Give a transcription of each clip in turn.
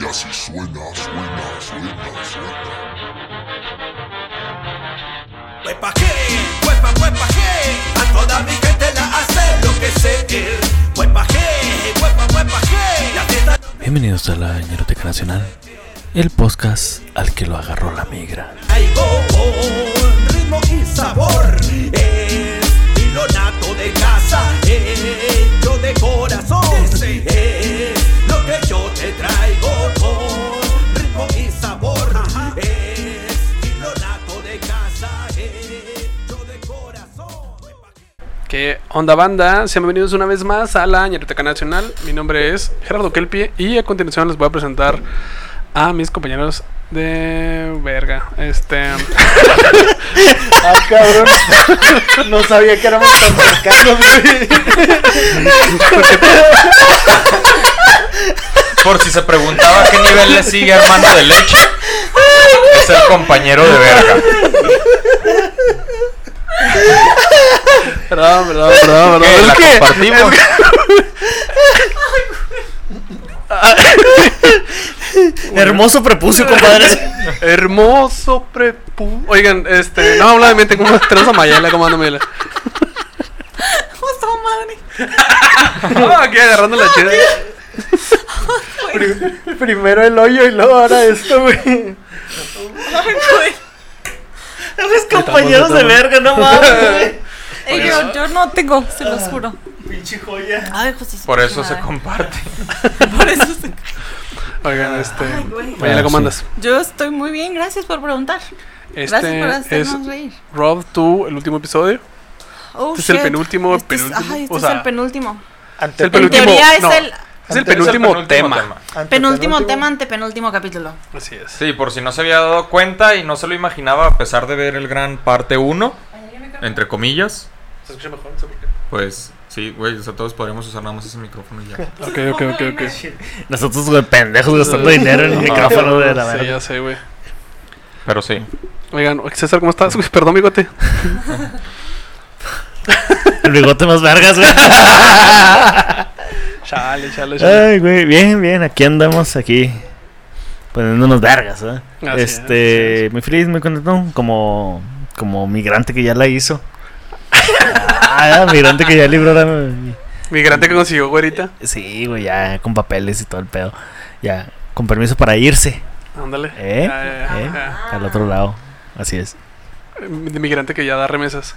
Y así suena, suena, suena, suena. Huepa que, huepa, huepa que, a toda mi gente la hace lo que sé él. Huepa que, huepa, huepa que, la fiesta Bienvenidos a la Ñeroteca Nacional, el podcast al que lo agarró la migra. traigo con ritmo y sabor. Es nato de casa, hecho de corazón. Es lo que yo te traigo con ritmo y sabor. Es hilo nato de casa, hecho de corazón. ¿Qué onda banda? Sean bienvenidos una vez más a la Ñeroteca Nacional. Mi nombre es Gerardo Kelpie y a continuación les voy a presentar a mis compañeros de verga. Este. Ah, cabrón. No sabía que éramos tan cercanos, güey. Por si se preguntaba a qué nivel le sigue hermano de leche, es el compañero de verga. Perdón, perdón, perdón, perdón. ¿La que- compartimos? Hermoso prepucio, compadre. Hermoso prepu. Oigan, este. No, habla de mente. ¿Cómo tenemos a Mayela? ¿Cómo anda Mayela? Justo madre. Ah, aquí agarrando la chida. Primero el hoyo y luego ahora esto, güey. Ay, güey. Eres compañeros de verga, no mames, güey. Eh, yo, yo no tengo, se los juro. Pinche joya. Ay, José. Por eso se comparte. Por eso se- Oigan, este. Ay, güey. Mayela, ¿cómo Ah, sí. andas? Yo estoy muy bien, gracias por preguntar. Gracias por Este es hacernos reír. Rob, tú, el último episodio. Oh, este es el shit. penúltimo, Este es- penúltimo, Ay, este o es sea, el penúltimo. Es el En penúltimo. teoría es no, el Es el Ante- penúltimo, Es el penúltimo tema. penúltimo tema, antepenúltimo capítulo. Así es. Sí, por si no se había dado cuenta y no se lo imaginaba a pesar de ver el gran parte 1, entre comillas, ¿Se escucha mejor? No sé por qué. pues sí, güey, o sea, todos podríamos usar nada más ese micrófono y ya. Ok, ok, ok, ok. Nosotros, güey, pendejos gastando dinero en el micrófono de la Sí, verga. ya sé, güey. Pero sí. Oigan, César, ¿cómo estás? Uy, perdón, bigote. El bigote más vergas, güey. Chale, chale, chale. Ay, güey, bien, bien, aquí andamos, aquí. Poniéndonos vergas, ¿eh? Así es, este, muy feliz, muy contento, como, como migrante que ya la hizo. Ah, migrante que ya libró la... Migrante que consiguió, güerita. Sí, güey, ya con papeles y todo el pedo. Ya, con permiso para irse, Ándale. ¿eh? Ya, ya, ya, ¿Eh? ya. Al otro lado, así es. De migrante que ya da remesas.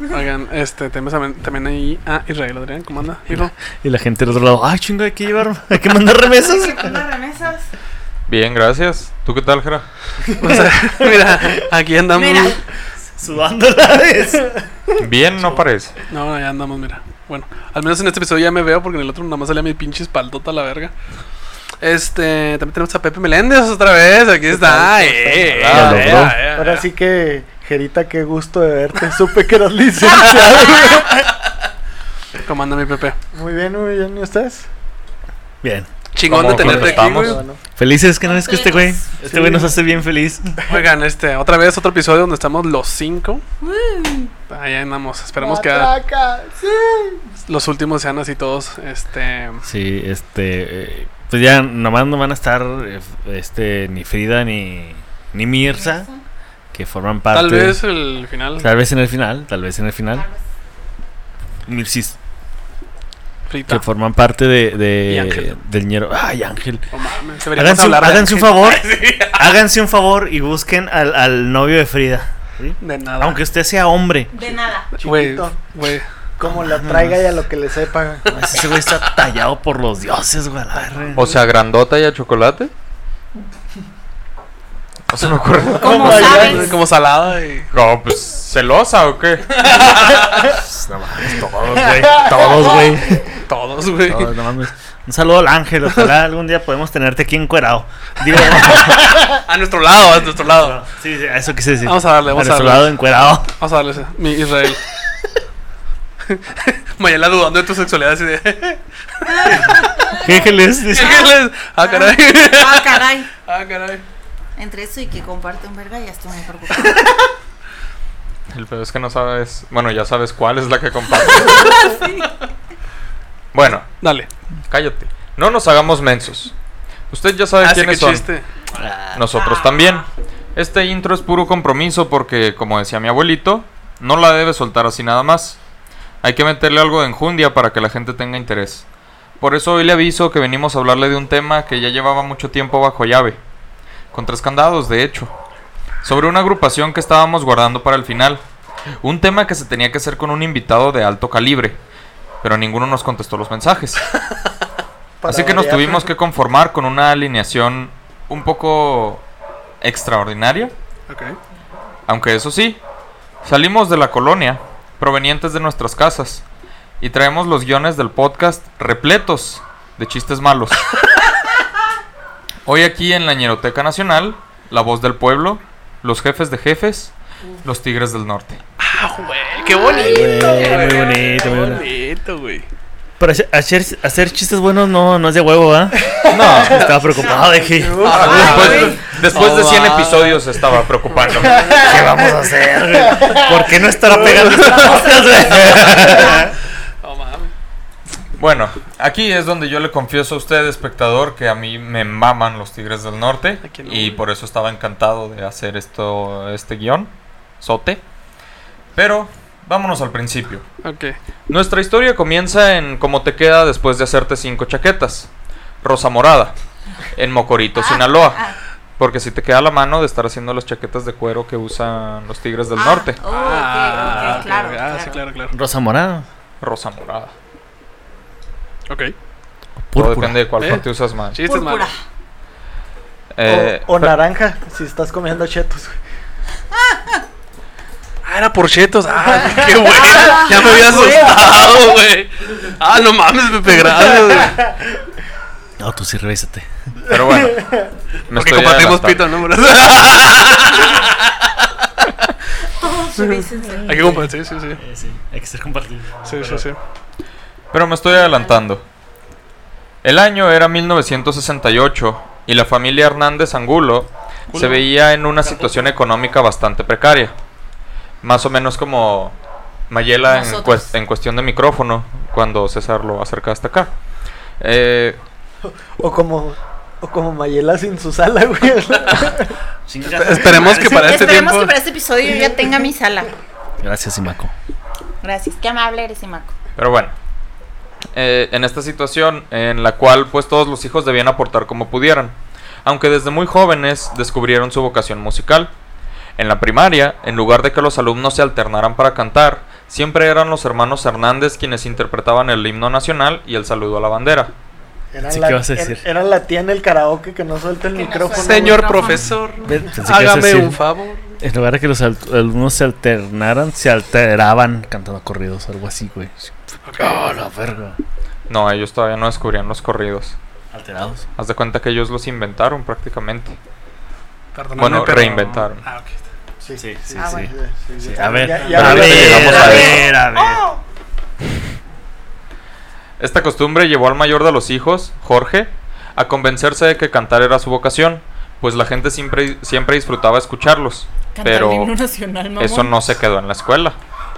Oigan, este, tenemos también, también ahí a Israel Adrián. ¿Cómo anda, hijo? Y la gente del otro lado, ay, chinga, hay que llevar, hay que mandar remesas. Unas remesas. Bien, gracias. ¿Tú qué tal, Jera? O sea, mira, aquí andamos. Mira. Sudando la vez. Bien, no parece. No, no, ya andamos, mira. Bueno, al menos en este episodio ya me veo porque en el otro nada más salía mi pinche espaldota a la verga. Este, también tenemos a Pepe Meléndez otra vez. Aquí está. Eh, eh, eh, eh. Ahora sí que, Gerita, qué gusto de verte. Supe que eras licenciado. ¿Cómo anda mi Pepe? muy bien, muy bien. ¿Y ustedes? Bien. Chingón de ¿Cómo tenerte aquí, güey. Felices que no es que este güey. Este güey nos hace bien feliz. Oigan, este, otra vez otro episodio donde estamos los cinco. Ahí andamos. Esperemos que los últimos sean así todos. Este. Sí, este. eh, Pues ya nomás no van a estar eh, este ni Frida ni, ni Mirza, que forman parte. Tal vez el final. Tal vez en el final, tal vez en el final. Mircis, Frita. que forman parte de, del ñero. Ay, Ángel. Mames, deberíamos Háganse, un- háganse un favor. háganse un favor y busquen al, al novio de Frida. ¿sí? De nada. Aunque usted sea hombre. De nada. Güey, Chiquito. güey. Como la traiga y a lo que le sepa. Ese güey está tallado por los dioses, güey. O sea, grandota y a chocolate. No se me ocurre. ¿Cómo my sabes? Como salada y. No, pues, ¿celosa o qué? No mames, todos, güey. Todos, güey. Todos, güey. Todos, no mames. Un saludo al ángel. Ojalá algún día podemos tenerte aquí encuerado. Digo, A nuestro lado, a nuestro lado. sí, sí, a eso quise decir. Vamos a darle, vamos a nuestro darle. lado encuerado. Vamos a darle ese. Mi Israel. Mayela dudando de tu sexualidad así de. ¿Qué ángeles? ¿Qué Ah, caray. Ah, caray. Ah, caray. Entre eso y que comparte un verga, ya estoy muy preocupada. El peor es que no sabes. Bueno, ya sabes cuál es la que comparte. Bueno, Dale. Cállate. No nos hagamos mensos. Usted ya sabe Ah, quiénes son. chiste. Nosotros también. Este intro es puro compromiso porque, como decía mi abuelito, no la debe soltar así nada más. Hay que meterle algo de enjundia para que la gente tenga interés. Por eso hoy le aviso que venimos a hablarle de un tema que ya llevaba mucho tiempo bajo llave. Con tres candados, de hecho. Sobre una agrupación que estábamos guardando para el final. Un tema que se tenía que hacer con un invitado de alto calibre. Pero ninguno nos contestó los mensajes. Así que nos tuvimos que conformar con una alineación un poco extraordinaria. Ok. Aunque eso sí, salimos de la colonia, provenientes de nuestras casas, y traemos los guiones del podcast repletos de chistes malos. Hoy aquí en la Ñeroteca Nacional, la voz del pueblo, los jefes de jefes, los tigres del norte. Ah, güey, qué bonito. Güey, güey. muy bonito, Qué muy bonito. güey. Pero hacer, hacer, chistes buenos no, no es de huevo, ¿ah? No, Estaba preocupado de que. después, después de Oh, 100 va. episodios estaba preocupándome. ¿Qué vamos a hacer? güey? ¿Por qué no estará pegando este podcast, güey? Bueno, aquí es donde yo le confieso a usted, espectador, que a mí me maman los Tigres del Norte ¿A quién no, y güey? por eso estaba encantado de hacer esto, este guion, sote. Pero vámonos al principio. Ok. Nuestra historia comienza en cómo te queda después de hacerte cinco chaquetas. Rosa morada, en Mocorito, Sinaloa. ah. Porque si te queda la mano de estar haciendo las chaquetas de cuero que usan los Tigres del Ah, Norte. oh, Ah, claro, ah, claro. sí, claro, claro. Rosa morada. Rosa morada. Ok. Todo depende de cuál Eh. parte usas más. Chistes Púrpura. malos. Eh, o, o naranja, si estás comiendo chetos. güey. Ah, era por chetos. Ah, qué bueno. Ya me había asustado, güey. Ah, no mames, Pepe, gracias, güey. No, tú sí revísate. Pero bueno. me Porque estoy compartimos pito, ¿no? Todos revísense. Hay que compartir, sí, sí. sí, hay que ser compartido. Sí, sí, sí. Pero me estoy adelantando. El año era 1968 y la familia Hernández Angulo se veía en una situación económica bastante precaria. Más o menos como Mayela en, Nosotros. cues- en cuestión de micrófono cuando César lo acerca hasta acá. Eh, O como, o como Mayela sin su sala, güey. Esperemos que para este Esperemos tiempo. que para este episodio yo ya tenga mi sala. Gracias, Imaco. Gracias. Qué amable eres, Imaco. Pero bueno, eh, en esta situación en la cual pues todos los hijos debían aportar como pudieran, aunque desde muy jóvenes descubrieron su vocación musical. En la primaria, en lugar de que los alumnos se alternaran para cantar, siempre eran los hermanos Hernández quienes interpretaban el himno nacional y el saludo a la bandera. Eran, Sí, la, ¿qué vas a er- decir? eran la tía en el karaoke que no suelta el micrófono. Señor profesor, hágame decir, un favor. En lugar de que los al- alumnos se alternaran, se alteraban cantando corridos, algo así, güey. Oh, la verga. No, ellos todavía no descubrían los corridos. Alterados. Haz de cuenta que ellos los inventaron prácticamente. Perdóname, Bueno, pero- reinventaron. Ah, ok. Sí, Sí, sí, Ah, sí. bueno. sí, sí. Sí, A ver, Ya- ya Pero a ver, a ver, a ver. Esta costumbre llevó al mayor de los hijos, Jorge, a convencerse de que cantar era su vocación, pues la gente siempre, siempre disfrutaba escucharlos. Cantar pero el himno nacional, mamón. eso no se quedó en la escuela.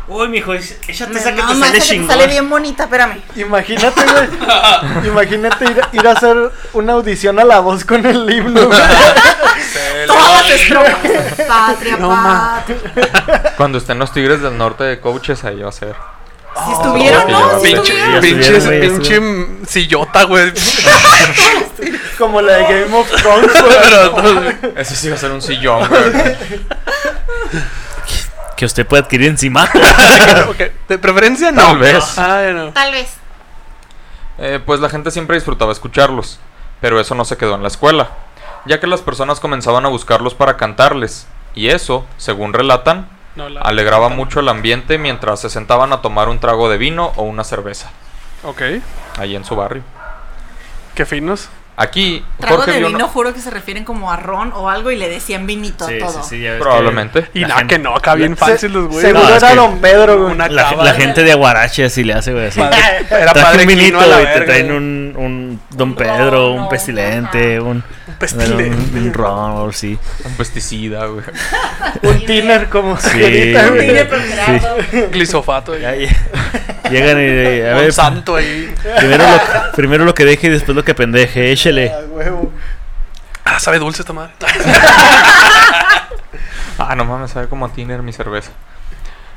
Uy, mijo, échate No, esa que no, te sale te chingón. sale bien bonita, espérame. Imagínate, güey. Imagínate ir, ir a hacer una audición a la voz con el himno. Todas estrofas. Patria, No, patria. Cuando estén los Tigres del Norte de coaches, ahí va a ser. Si Si leche. estuvieron. Pinche, sillota, güey. Como la de Game of Thrones, güey. Ese sí va a ser un sillón, güey. Que usted puede adquirir encima. De preferencia no. Tal vez. Ah, no. Tal vez. Eh, pues la gente siempre disfrutaba escucharlos, pero eso no se quedó en la escuela, ya que las personas comenzaban a buscarlos para cantarles, y eso, según relatan, No, la- alegraba mucho el ambiente mientras se sentaban a tomar un trago de vino o una cerveza, Ok. ahí en su barrio. Qué finos. Aquí, Trago Jorge de vino, juro que se refieren como a ron o algo y le decían vinito a Sí, sí, todo. sí, ya ves que Probablemente. Y nada, gente- que no, acá bien fácil los güeyes. Seguro No, es era Don Pedro, güey. Una La, cava. la gente de Aguarache así le hace, güey. Así. Padre- Era Traje padre un vinito Quino a la y te traen un, un Don Pedro, un no, pestilente, ajá. un, pestilente. un, un ron, o sí. Un pesticida, güey. Un tiner como Sí. Un procreado. Glisofato. Llegan y. A ver, Monsanto ahí. primero lo, primero lo que deje y después lo que pendeje. Échele. A huevo. Ah, sabe dulce esta madre. Ah, no mames, sabe como a tiner mi cerveza.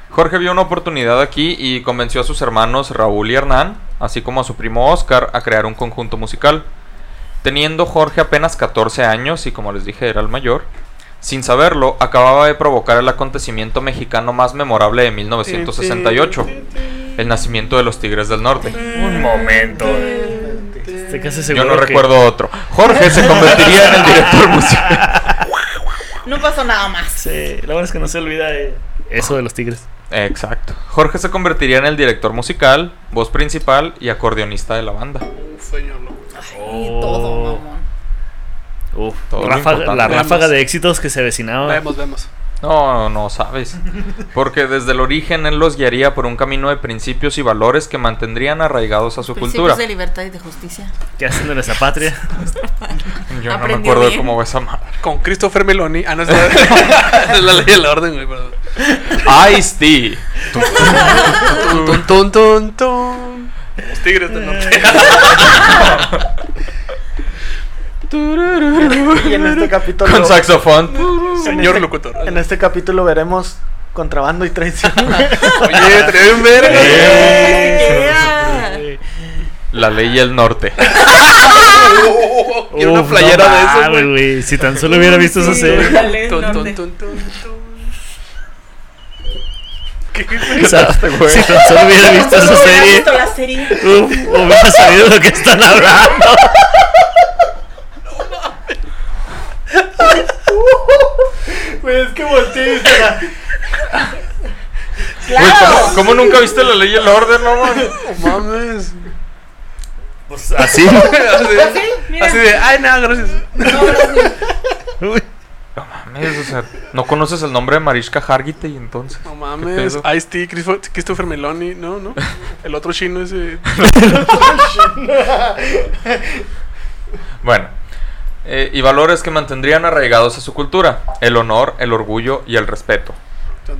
Jorge vio una oportunidad aquí y convenció a sus hermanos Raúl y Hernán, así como a su primo Oscar, a crear un conjunto musical. Teniendo Jorge apenas 14 años y como les dije era el mayor, sin saberlo, acababa de provocar el acontecimiento mexicano más memorable de 1968, el nacimiento de los Tigres del Norte. Un momento. Casi Yo no que- recuerdo otro. Jorge se convertiría en el director musical. No pasó nada más. Sí, lo bueno es que no se olvida de eso de los tigres. Exacto. Jorge se convertiría en el director musical, voz principal y acordeonista de la banda. Uf, señor loco. Y todo, mamón. Uf, Todo ráfaga- la Vemos. ráfaga de éxitos que se avecinaba. Vemos, vemos. No, no sabes. Porque desde el origen él los guiaría por un camino de principios y valores que mantendrían arraigados a su Principios cultura. de libertad y de justicia. ¿Qué hacen de nuestra patria? Yo no me acuerdo de bien. cómo va esa madre. Con Christopher Meloni. Ah, no, es la, es la ley del orden, güey, perdón. Ice-T. Tun, tun, tun, tun, tun. Los tigres del norte. Y en este capítulo. Con saxofón. En Señor este- locutor. En este capítulo veremos contrabando y traición. Oye, trae bien verga. Yeah. La ley y el norte. Quiero una playera no de eso, güey. Si tan solo hubiera visto esa serie. Tun, tun, tun, tun. ¿Qué? O sea, si tan solo hubiera visto esa ¿No hubieras serie. visto la serie? Uf, hubiera sabido de lo que están hablando. Güey, es que volteé y "Ah, Güey, ¿cómo, cómo nunca viste la ley y el orden, no mames? No mames. Pues así. Así, Mira. así de, ay, no, gracias. No, gracias. Uy. No mames, o sea, no conoces el nombre de Marishka Hargitay entonces. No ¿Qué mames. Ice-T, Christopher- Christopher Meloni. No, no. El otro chino ese. Bueno, eh, y valores que mantendrían arraigados a su cultura: el honor, el orgullo y el respeto. Tun.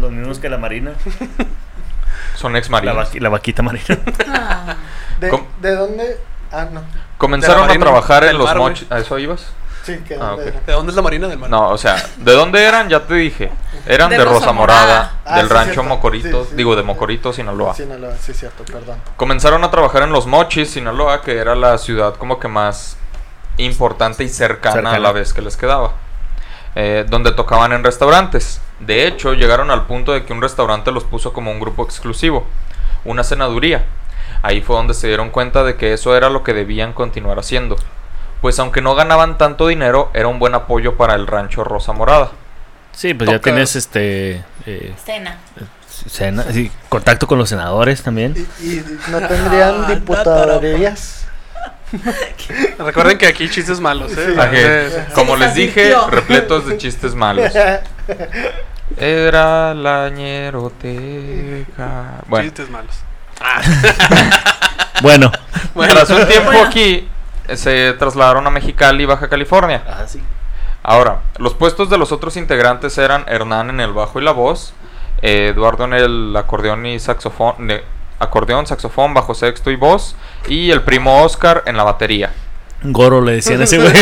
Los mismos que la marina. Son ex La, marinos. la vaquita marina. Ah, ¿De, ¿Cómo? ¿De dónde? Ah, no. Comenzaron a trabajar en los mochis. ¿A eso ibas? Sí, que Ah. ¿De dónde es la marina del mar? No, o sea, ¿de dónde eran? Ya te dije. Eran de, De Rosa Rosa Morada, Morada. Ah, del sí, rancho cierto. Mocorito, Sí, sí. digo de Mocorito, Sinaloa. Sinaloa, sí, cierto, perdón. Comenzaron a trabajar en Los Mochis, Sinaloa, que era la ciudad como que más importante y cercana, a la vez que les quedaba. Eh, donde tocaban en restaurantes. De hecho, llegaron al punto de que un restaurante los puso como un grupo exclusivo, una cenaduría. Ahí fue donde se dieron cuenta de que eso era lo que debían continuar haciendo. Pues aunque no ganaban tanto dinero, era un buen apoyo para el rancho Rosa Morada. Sí, pues ya tienes este. eh, cena. cena- sí, contacto con los senadores también. ¿Y, y no tendrían Ah, diputadorías? Recuerden que aquí chistes malos, ¿eh? Sí. Ah, que, Entonces, como les dije, repletos de chistes malos. Era la ñeroteca. Bueno, Chistes malos. Bueno. tras un tiempo aquí, se trasladaron a Mexicali, Baja California. Ah, sí. Ahora, los puestos de los otros integrantes eran Hernán en el bajo y la voz, Eduardo en el acordeón y saxofón, acordeón, saxofón, bajo sexto y voz, y el primo Oscar en la batería. Goro le decían a ese güey.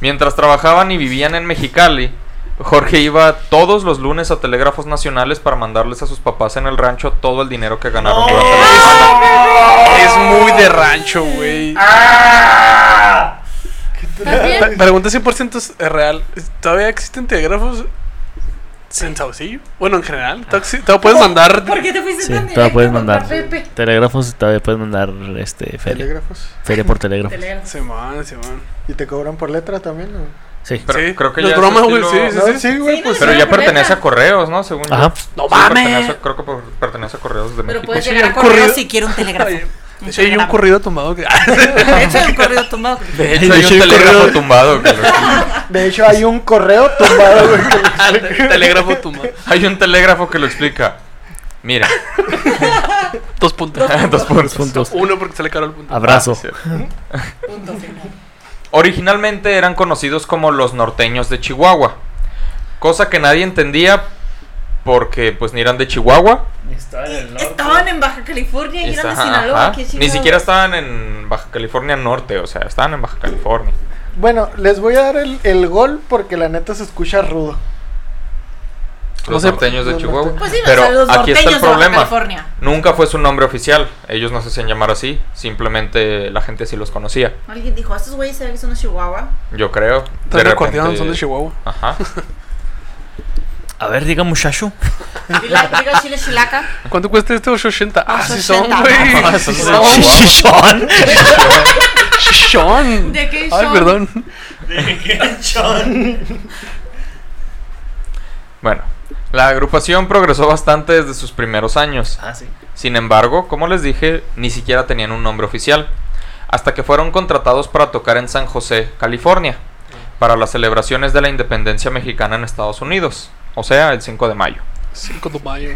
Mientras trabajaban y vivían en Mexicali, Jorge iba todos los lunes a telégrafos nacionales para mandarles a sus papás en el rancho todo el dinero que ganaron durante la semana. Es muy de rancho, güey. Pre- Pregunta 100% es real. ¿Todavía existen telégrafos en Saucillo? Bueno, en general. ¿Todavía exi- ¿Todavía puedes mandar? ¿Por qué te fuiste Sí, tan directo puedes con mandar. Pepe? Telégrafos, todavía puedes mandar este feria. Telégrafos. Feria por telégrafo. Telégrafo. Simón, Simón. ¿Y te cobran por letra también? o? Sí. Pero Sí, creo que no ya es ese broma, güey. Sí, estilo- sí, No, sí. sí, güey, Sí, pues. no, Pero ya pertenece a correos, ¿no? Según yo. Ajá. ¡No Sí, mames! pertenece creo que pertenece a correos de Pero México. puedes Sí, llegar a un correo corrido- si quiere un telégrafo. De hecho, hay un corrido tumbado que. De hecho, hay un corrido tumbado. De hecho, hay un telégrafo correo- tumbado. que lo- De hecho, hay un correo tumbado. Telégrafo tumbado. hay un telégrafo que lo explica. Mira, Dos puntos. dos puntos. Puntos. Uno porque sale caro el punto. Abrazo. Ah. Punto final. Originalmente eran conocidos como los norteños de Chihuahua, cosa que nadie entendía porque pues ni eran de Chihuahua. Estaban en Baja California y eran de Sinaloa. ajá. Ni siquiera estaban en Baja California Norte, o sea, estaban en Baja California. Bueno, les voy a dar el, el gol porque la neta se escucha rudo. Los sé, norteños de los Chihuahua. norteños. Pues sí, Pero o sea, los aquí está el norteños de Baja problema. California. Nunca fue su nombre oficial. Ellos no se hacían llamar así. Simplemente la gente sí los conocía. Alguien dijo, estos güeyes se ven que son de Chihuahua. Yo creo. De repente- son de Chihuahua. Ajá. A ver, diga muchacho. Chila- Diga chile chilaca. ¿Cuánto cuesta este 880? Ah, sí son, 880. güey. Ah, Sí son. ¿De qué Ay, perdón. Bueno, la agrupación progresó bastante desde sus primeros años. Ah, sí. Sin embargo, como les dije, ni siquiera tenían un nombre oficial. Hasta que fueron contratados para tocar en San José, California, para las celebraciones de la independencia mexicana en Estados Unidos. O sea, el 5 de mayo. 5 de mayo.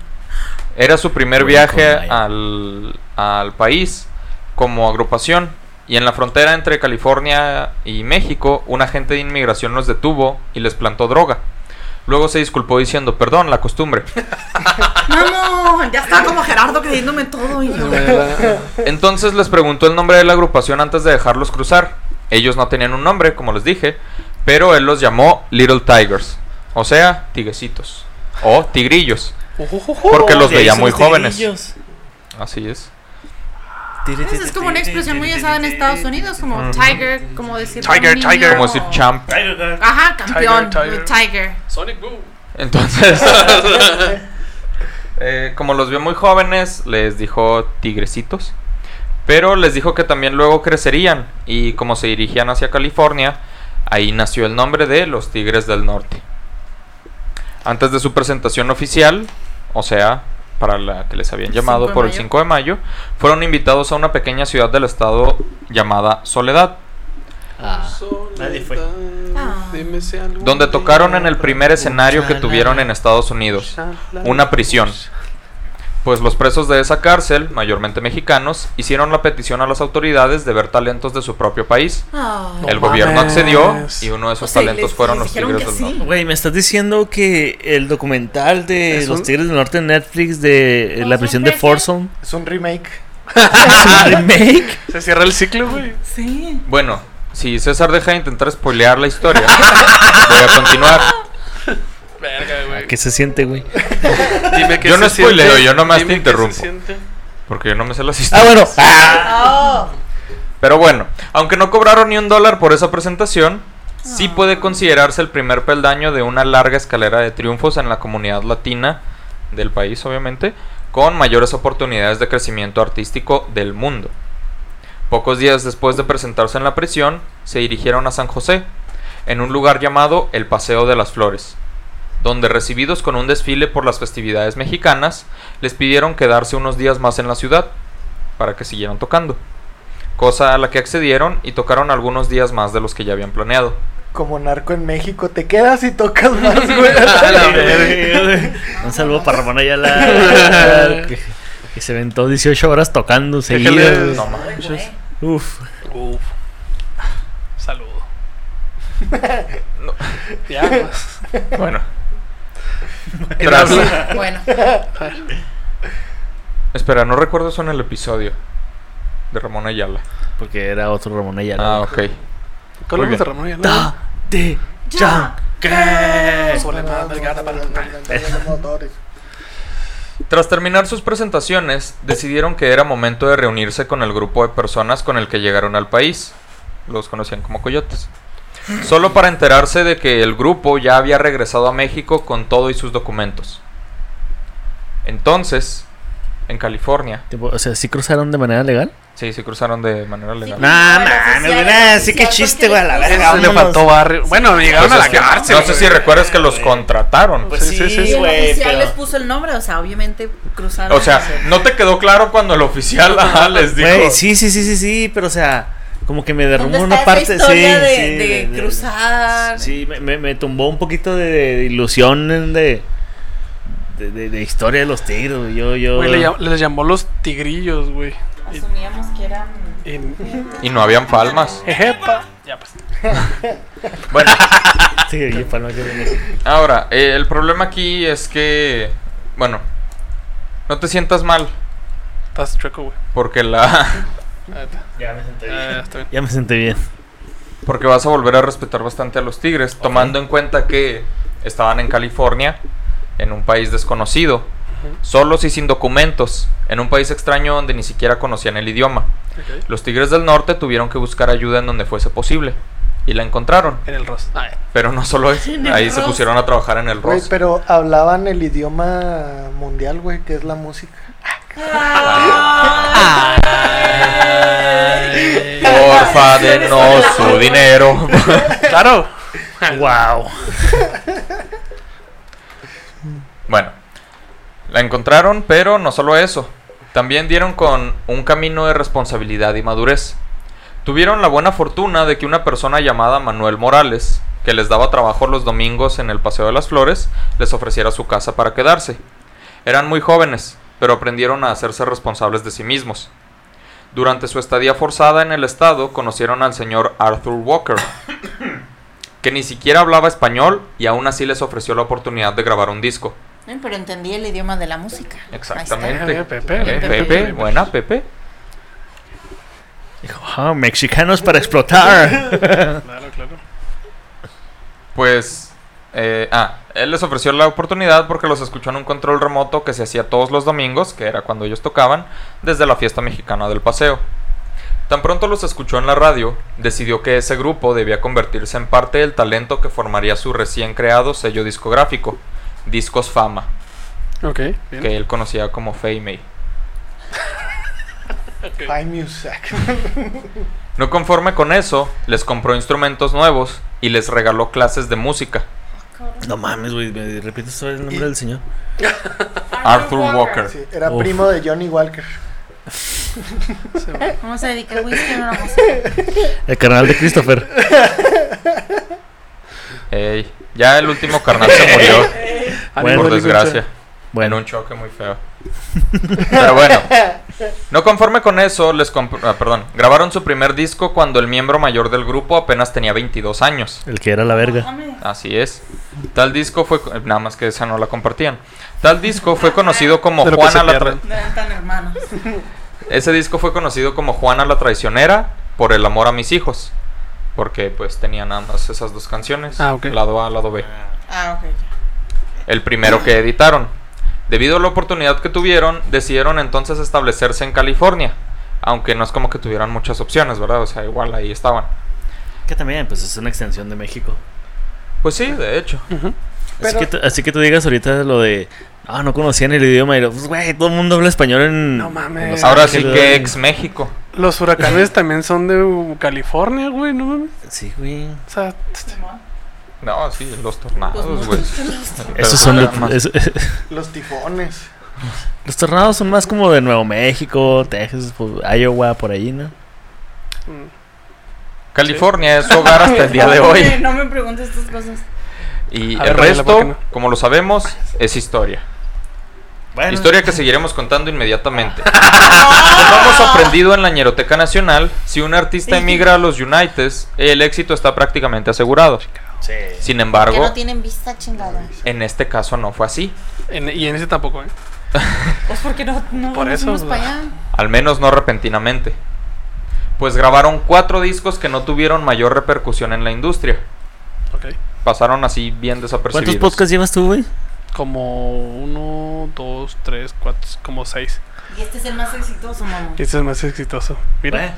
Era su primer viaje al, al país como agrupación. Y en la frontera entre California y México, un agente de inmigración los detuvo y les plantó droga. Luego se disculpó diciendo, perdón, la costumbre. Vamos, ya está como Gerardo creyéndome todo. Y yo, Entonces les preguntó el nombre de la agrupación antes de dejarlos cruzar. Ellos no tenían un nombre, como les dije, pero él los llamó Little Tigers, o sea, tiguecitos, o tigrillos, porque los veía muy jóvenes. Así es. Es como una expresión muy usada en Estados Unidos, como tiger, como decir Tiger, niño. tiger. Como decir champ. Ajá, campeón, tiger. Sonic Boom. Entonces, eh, como los vio muy jóvenes, les dijo tigrecitos. Pero les dijo que también luego crecerían. Y como se dirigían hacia California, ahí nació el nombre de los Tigres del Norte. Antes de su presentación oficial, o sea, para la que les habían llamado 5 de por el mayo. 5 de mayo, fueron invitados a una pequeña ciudad del estado llamada Soledad. Ah, nadie fue. Ah. Donde tocaron en el primer escenario que tuvieron en Estados Unidos, una prisión. Pues los presos de esa cárcel, mayormente mexicanos, hicieron la petición a las autoridades de ver talentos de su propio país. El No gobierno mames. accedió y uno de esos O sea, talentos les- fueron les los Tigres del sí. Norte. Güey, me estás diciendo que el documental de Es los un- Tigres del Norte en Netflix de eh, la ¿Folsom prisión de? Folsom Es un remake. es un remake. Se cierra el ciclo, güey. Sí. Bueno, si César deja de intentar spoilear la historia, voy a continuar. Verga, güey. ¿Qué se siente, güey? Dime Yo no se spoileo, siente. yo nomás te interrumpo. Porque yo no me sé las Ah, historias. bueno. Ah. Oh. Pero bueno, aunque no cobraron ni un dólar por esa presentación, sí puede considerarse el primer peldaño de una larga escalera de triunfos en la comunidad latina del país, obviamente, con mayores oportunidades de crecimiento artístico del mundo. Pocos días después de presentarse en la prisión, se dirigieron a San José, en un lugar llamado el Paseo de las Flores, donde recibidos con un desfile por las festividades mexicanas, les pidieron quedarse unos días más en la ciudad, para que siguieran tocando cosa a la que accedieron y tocaron algunos días más de los que ya habían planeado. Como narco en México, te quedas y tocas más, güey. Un saludo para Ramón Ayala. que, que se aventó 18 horas tocando seguidas. No manches. Uf. Uf. Saludo. No. Ya, pues. Bueno, En Tras- Bueno, espera, no recuerdo eso en el episodio de Ramón Ayala. Porque era otro Ramón Ayala. Ah, ok. ¿Cuál Muy es de. Ramón Ayala? Da, de, Ya. para- Tras terminar sus presentaciones, decidieron que era momento de reunirse con el grupo de personas con el que llegaron al país. Los conocían como coyotes. Solo para enterarse de que el grupo ya había regresado a México con todo y sus documentos. Entonces, en California, Tipo, O sea, ¿sí cruzaron de manera legal? sí, se cruzaron de manera legal. Sí. No, nah, sí que chiste, güey, a la verga. Le faltó barrio. Bueno, llegaron Pues a la que- cárcel. no sé si recuerdas que los contrataron. Pues sí, Sí, sí, sí. y el oficial pero- les puso el nombre, o sea, obviamente cruzaron. O sea, ¿no te quedó claro cuando el oficial ajá, les dijo? Güey, sí, sí, sí, sí, sí, pero o sea, como que me ¿Dónde derrumbó una parte, sí, de, sí, de cruzar? Sí, me, me, me tumbó un poquito de, de ilusión de, de, de, de historia de los tigres, güey. Yo, yo. Güey, le les llamó los tigrillos, güey. Asumíamos que eran. Y- Y no habían palmas. Ejepa. Ya, pues. Bueno, Sí, oye, Palma, qué bueno. ahora, eh, el problema aquí es que, bueno, no te sientas mal, Estás chueco, güey. porque la, está. Ya me senté Ah, bien. Ya me senté bien. porque vas a volver a respetar bastante a los tigres, tomando en cuenta que estaban en California, en un país desconocido, solos y sin documentos, en un país extraño donde ni siquiera conocían el idioma. Los tigres del norte tuvieron que buscar ayuda en donde fuese posible. Y la encontraron. En el Ross. Ah, Pero no solo eso. Ahí se Ross. pusieron a trabajar en el Güey, Ross. pero hablaban el idioma mundial, güey, que es la música. Porfa, denos su dinero. claro. Wow. bueno, la encontraron, pero no solo eso. También dieron con un camino de responsabilidad y madurez. Tuvieron la buena fortuna de que una persona llamada Manuel Morales, que les daba trabajo los domingos en el Paseo de las Flores, les ofreciera su casa para quedarse. Eran muy jóvenes, pero aprendieron a hacerse responsables de sí mismos. Durante su estadía forzada en el estado, conocieron al señor Arthur Walker, que ni siquiera hablaba español y aún así les ofreció la oportunidad de grabar un disco. Eh, Pero entendí el idioma de la música. Exactamente. Eh, Pepe, Pepe. Pepe, buena Pepe. Dijo, ah, mexicanos para explotar. Claro, claro. Pues, eh, ah, él les ofreció la oportunidad porque los escuchó en un control remoto que se hacía todos los domingos, que era cuando ellos tocaban, desde la fiesta mexicana del paseo. Tan pronto los escuchó en la radio, decidió que ese grupo debía convertirse en parte del talento que formaría su recién creado sello discográfico, Discos Fama, Ok, bien. que él conocía como Fame. High music. No conforme con eso, les compró instrumentos nuevos y les regaló clases de música. No mames, güey. ¿Me repites el nombre del señor? Arthur Walker. Sí, era Uf. primo de Johnny Walker. ¿Cómo se dedica el whisky? No. El canal de Christopher. Ey, ya el último carnal se murió, por delincuencia. Desgracia. En Bueno, un choque muy feo. Pero bueno, no conforme con eso, les comp- ah, perdón, grabaron su primer disco cuando el miembro mayor del grupo apenas tenía 22 años. el que era la verga. Así es. Tal disco fue, nada más que esa no la compartían. Tal disco fue conocido como Juana la Tra- no eran tan hermanos. Ese disco fue conocido como Juana la traicionera por el amor a mis hijos, porque pues tenía nada más esas dos canciones, Ah, ok. lado A, lado B. Ah, ok. ya. el primero que editaron. Debido a la oportunidad que tuvieron, decidieron entonces establecerse en California. Aunque no es como que tuvieran muchas opciones, ¿verdad? O sea, igual ahí estaban. Que también, pues es una extensión de México. Pues sí, de hecho. Así, Pero- que tú, así que tú digas ahorita lo de. Ah, no conocían el idioma. Y lo, pues, güey, todo el mundo habla español en. No mames. en Los Ahora sí que ex México. Los huracanes también son de California, güey, no mames. Sí, güey. O sea, No, sí, los tornados, güey. Esos son. De- es- Los tifones. los tornados son más como de Nuevo México, Texas, pues, Iowa, por ahí, ¿no? mm, California es su hogar hasta el día de hoy. No me preguntes estas cosas. Y A ver, el Daniela, ¿por qué resto, no? como lo sabemos, es historia. Bueno, Historia que seguiremos contando inmediatamente. Como hemos aprendido en la Ñeroteca Nacional, si un artista emigra a los Unites, el éxito está prácticamente asegurado. Sí. Sin Que embargo, no tienen vista chingada. en este caso no fue así. en- y en ese tampoco, ¿eh? Pues porque no, no Por nos eso, fuimos la- para allá. Al menos no repentinamente. Pues grabaron cuatro discos que no tuvieron mayor repercusión en la industria. Ok. Pasaron así bien desapercibidos. ¿Cuántos podcasts llevas tú, güey? Como uno, dos, tres, cuatro, como seis. Y este es el más exitoso, mamá. Este es más exitoso. Mira, ¿eh?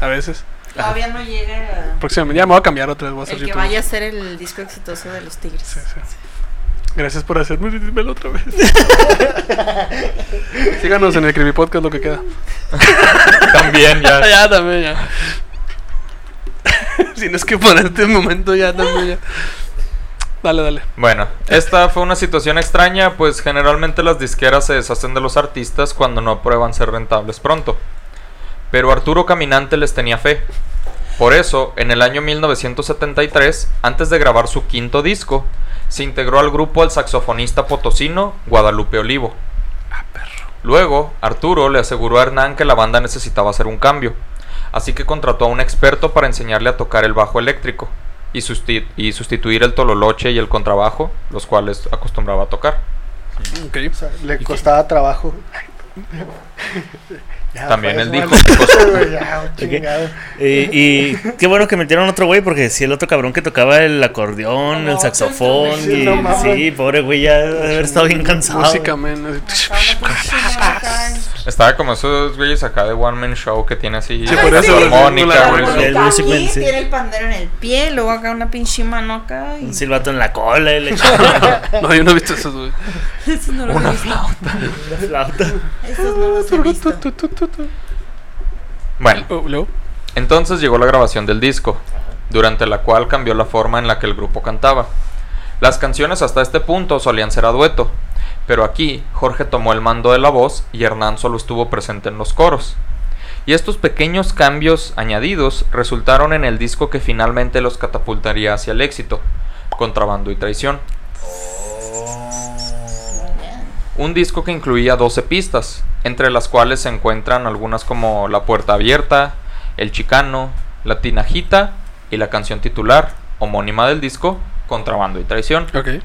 a veces. Todavía no llega Próximamente, ya me voy a cambiar otra vez, voy a hacer el que YouTube. vaya a ser el disco exitoso de los Tigres. Sí, sí. Gracias por hacerme dímelo otra vez. Síganos en el Creepy Podcast, lo que queda. También ya. ya, también, ya. si no es que por este momento ya también, ya. Dale, dale. Bueno, esta fue una situación extraña, pues generalmente las disqueras se deshacen de los artistas cuando no aprueban ser rentables pronto. Pero Arturo Caminante les tenía fe. Por eso, en el año 1973, antes de grabar su quinto disco, se integró al grupo el saxofonista potosino Guadalupe Olivo. Luego, Arturo le aseguró a Hernán que la banda necesitaba hacer un cambio, así que contrató a un experto para enseñarle a tocar el bajo eléctrico. y, susti- y sustituir el tololoche y el contrabajo, los cuales acostumbraba a tocar. Ok. O sea, le costaba trabajo. Ya, También él dijo ya, chingado. Y, y qué bueno que metieron otro güey, porque si el otro cabrón que tocaba el acordeón, No, el saxofón, sí, y no sí, pobre güey, ya debe haber estado bien cansado. Música, men. Estaba como esos güeyes acá de One Man Show que tiene así Sí, por eso, armónica, la- güey. El Music Man, sí. Tiene el pandero en el pie, luego acá una pinche mano acá. Y... Un silbato en la cola y le No, yo no he visto esos, güey. Esos no he visto. la flauta. Esos no los he visto. Bueno, Oh, entonces llegó la grabación del disco, durante la cual cambió la forma en la que el grupo cantaba. Las canciones hasta este punto solían ser a dueto, pero aquí Jorge tomó el mando de la voz y Hernán solo estuvo presente en los coros. Y estos pequeños cambios añadidos resultaron en el disco que finalmente los catapultaría hacia el éxito, Contrabando y Traición. Un disco que incluía 12 pistas, entre las cuales se encuentran algunas como La Puerta Abierta, El Chicano, La Tinajita y la canción titular, homónima del disco, Contrabando y Traición, Ok.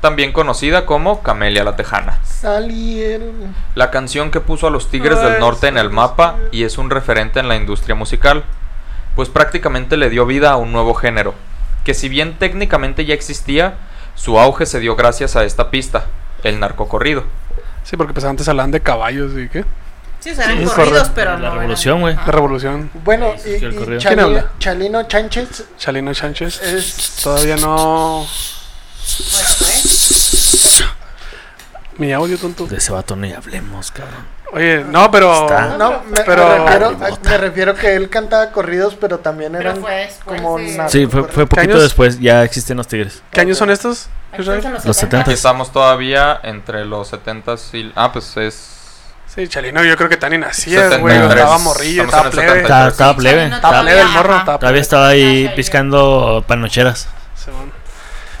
También conocida como Camelia la Tejana. Salieron. La canción que puso a los Tigres del Norte en el mapa y es un referente en la industria musical, pues prácticamente le dio vida a un nuevo género, que si bien técnicamente ya existía, su auge se dio gracias a esta pista, el narcocorrido. Sí, porque pues antes hablaban de caballos y qué. Sí, o sea, eran Sí, corridos, pero La no. eran- revolución, güey. La revolución. Bueno, y, y. Chalino, ¿Quién habla? Chalino Chánchez Chalino Sánchez. es. Todavía no. Pues, Mi audio, tonto. De ese vato ni hablemos, cabrón. Oye, no, pero. Está. No, me, Pero- me refiero, Arribota. me refiero que él cantaba corridos, pero también Pero eran fue después como narcocorridos. Sí, fue, fue poquito años? después, ya existen los tigres. ¿Qué años son estos? Son Los 70. Aquí estamos todavía entre los 70s y... Ah, pues es... Sí, Chalino, yo creo que tan ni nacías, güey. 73. Estaba morrillo, estaba plebe. 73. Estaba, estaba plebe. Estaba plebe el morro, Todavía estaba ahí piscando panocheras.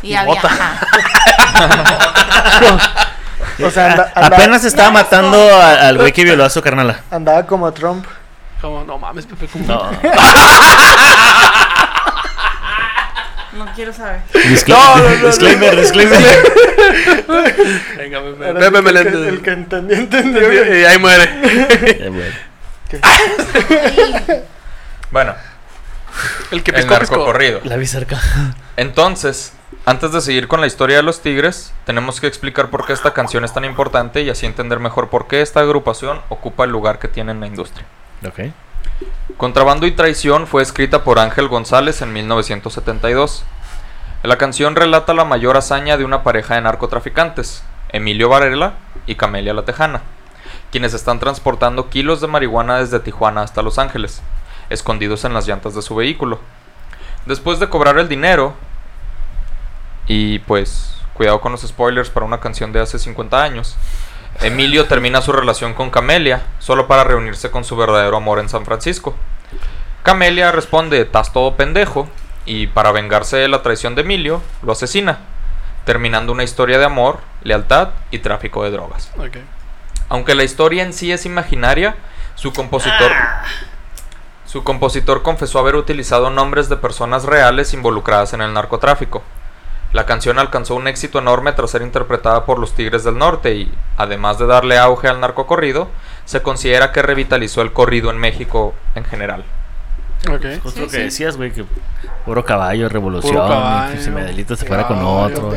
Y había. bota. ajá. O sea, anda- anda- Apenas estaba No, matando no. al güey que violó a su carnala. andaba como Trump. Como, no mames, Pepe, ¿cómo? No. No quiero saber. Disclaimer, disclaimer, disclaimer. Venga, Pepe. Pepe sí me que la el, que, el que entendió, entendió. Y ahí muere. Eh. Bueno, El que el piscó, piscó. narcocorrido. La vi cerca. Entonces, antes de seguir con la historia de los Tigres, tenemos que explicar por qué esta canción es tan importante y así entender mejor por qué esta agrupación ocupa el lugar que tiene en la industria. Ok. Contrabando y Traición fue escrita por Ángel González en 1972. La canción relata la mayor hazaña de una pareja de narcotraficantes, Emilio Varela y Camelia La Tejana, quienes están transportando kilos de marihuana desde Tijuana hasta Los Ángeles, escondidos en las llantas de su vehículo. Después de cobrar el dinero, y pues cuidado con los spoilers para una canción de hace 50 años, Emilio termina su relación con Camelia solo para reunirse con su verdadero amor en San Francisco. Camelia responde, estás todo pendejo, y para vengarse de la traición de Emilio, lo asesina, terminando una historia de amor, lealtad y tráfico de drogas. Aunque la historia en sí es imaginaria, su compositor, su compositor confesó haber utilizado nombres de personas reales involucradas en el narcotráfico. La canción alcanzó un éxito enorme tras ser interpretada por los Tigres del Norte y, además de darle auge al narcocorrido, se considera que revitalizó el corrido en México en general. Ok. Justo Sí, lo que sí. decías, güey, que puro caballo, revolución, Puro y caballo. que si Medelito se fuera con otro.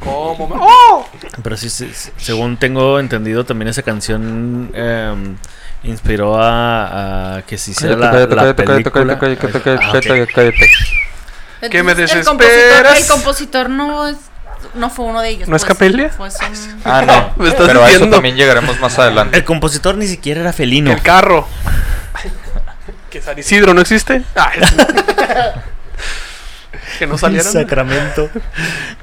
¿Cómo? me- ¡Oh! Pero sí, sí, según tengo entendido, también esa canción em, inspiró a, a que se hiciera la, la película. Ah, Que me Entonces, el desesperas. compositor, el compositor no es, no fue uno de ellos. ¿No es pues, Capelia? Un- Ah, no, Me estás pero a eso también llegaremos más adelante. El compositor ni siquiera era felino. El carro. que San Isidro no existe. Ah, es- que no salieron. Sacramento.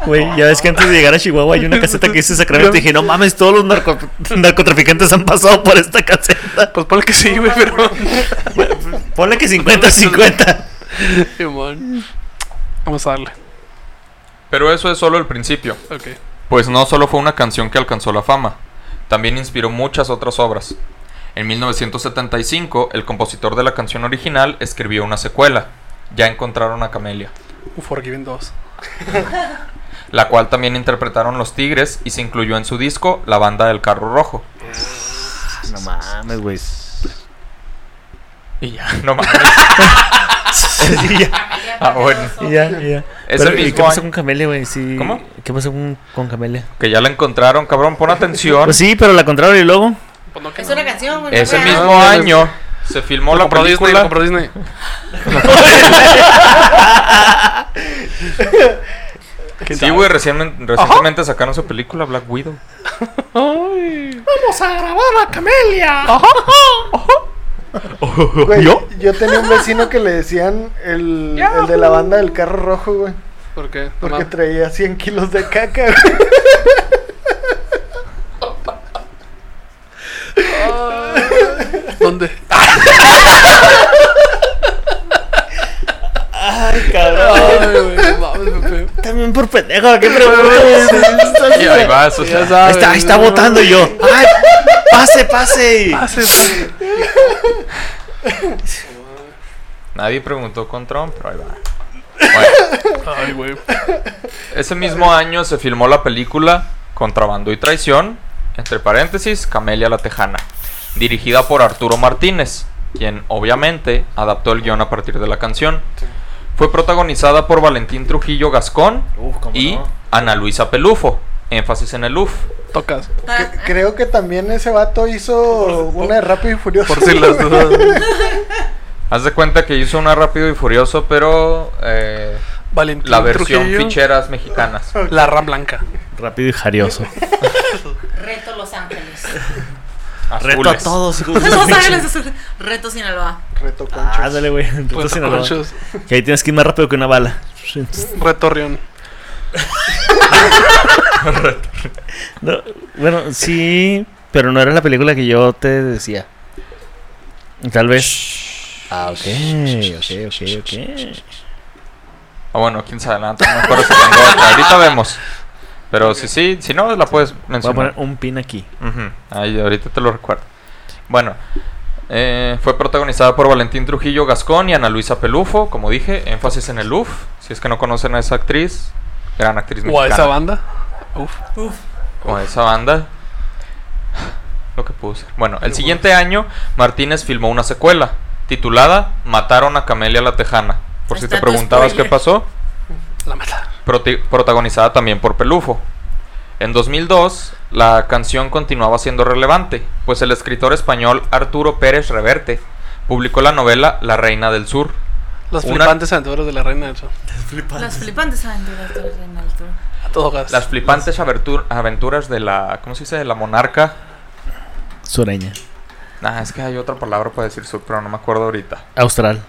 Güey, ya ves que antes de llegar a Chihuahua hay una caseta que dice Sacramento. Y dije, no mames, todos los narco- narcotraficantes han pasado por esta caseta. Pues ponle que sí, güey, pero. Ponle que 50-50. Vamos a darle. Pero eso es solo el principio. Ok. Pues no solo fue una canción que alcanzó la fama, también inspiró muchas otras obras. En 1975, el compositor de la canción original escribió una secuela, ya encontraron a Camelia. Forgiven 2. la cual también interpretaron los Tigres y se incluyó en su disco La Banda del Carro Rojo. No mames, güey. Y ya, no mames. Ah, bueno. Y ya, y ya. Ese Pero, ¿y mismo qué pasó año- con Camelia, güey? Sí. ¿Cómo? ¿Qué pasó con, con Camelia? Que ya la encontraron, cabrón, pon atención. Pues sí, pero la encontraron y luego. Pues no, que Es no. una canción, güey. Ese no mismo no, año se filmó Lo la compró Disney, lo película. compró Disney. ¿Quién Sí, güey, recién- recientemente sacaron su película Black Widow. Vamos a grabar a Camelia. Güey, ¿Yo? tenía un vecino que le decían el, el de la banda del carro rojo, güey. ¿Por qué? No Porque mames. traía 100 kilos de caca, güey. ¿Dónde? Ay, cabrón. Ay, güey, no mames, Pepe. También por pendejo, ¿qué preguntas? Y ahí va, eso Ya está. sabes, Ahí está, ahí está ¿no? votando yo. Ay, pase, pase. Pase, pase. Nadie preguntó con Trump, pero ahí va. Bueno, Ay, güey. ese mismo año se filmó la película Contrabando y Traición, entre paréntesis, Camelia la Tejana, dirigida por Arturo Martínez, quien obviamente adaptó el guion a partir de la canción. Fue protagonizada por Valentín Trujillo Gascón Uf, y no. Ana Luisa Pelufo, énfasis en el UF. Tocas. Que- creo que también ese vato hizo una de Rápido y Furioso. Por si las dudas. Haz de cuenta que hizo una Rápido y Furioso, pero eh, Valentín la versión Trujillo, ficheras mexicanas. La RAM blanca. Rápido y jarioso. Reto Los Ángeles. Reto a todos, Los. Reto Sinaloa. Reto conchos. Ah, dale, güey. Reto Puerto Sinaloa. Conchos. Que ahí tienes que ir más rápido que una bala. Retorrión. No, bueno, sí, pero no era la película que yo te decía. Tal vez. Ah, ok, ok, ok, ok. Ah, bueno, quién sabe, la neta, no me acuerdo si tengo otra. Ahorita vemos. Pero si sí, si no, la puedes Voy a mencionar. poner un pin aquí. Ahí, ahorita te lo recuerdo. Bueno, eh, fue protagonizada por Valentín Trujillo Gascón y Ana Luisa Pelufo, como dije, énfasis en el UF. Si es que no conocen a esa actriz, gran actriz O a mexicana. esa banda. Uf. O a esa banda. Lo que puse. Bueno, el siguiente año, Martínez filmó una secuela titulada Mataron a Camelia la Tejana. Por si te preguntabas qué pasó. La mata. Protagonizada también por Pelufo. En 2002, la canción continuaba siendo relevante, pues el escritor español Arturo Pérez Reverte publicó la novela La Reina del Sur. Las Una- flipantes aventuras de la reina del sur. Las flipantes aventuras de Reina del Sur. A todo gas. Las flipantes aventur- aventuras de la, ¿cómo se dice? De la monarca. Sureña. Nah, es que hay otra palabra para decir sur, pero no me acuerdo ahorita. Austral.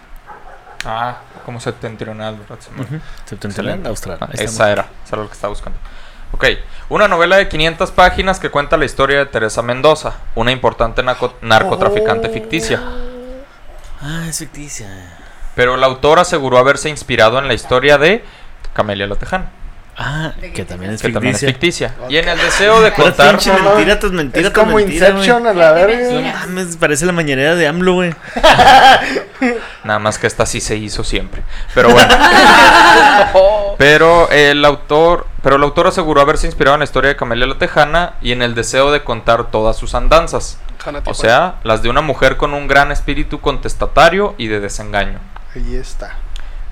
Ah, como septentrional, ¿verdad? Se me- Septentrional. Austral. Ah, esa era, esa era lo que estaba buscando. Ok, una novela de 500 páginas que cuenta la historia de Teresa Mendoza, una importante narcotraficante ficticia. Ah, es ficticia. Pero el autor aseguró haberse inspirado en la historia de Camelia la Tejana, Ah, que también es que también es ficticia. ficticia. Y en el deseo de contar... pinche mentira, Es como mentira. Inception a la verga. No mames, parece la mañanera de AMLO, güey. Nada más que esta sí se hizo siempre. Pero bueno. pero el autor, pero el autor aseguró haberse inspirado en la historia de Camelia la Tejana y en el deseo de contar todas sus andanzas. O sea, las de una mujer con un gran espíritu contestatario y de desengaño. Ahí está.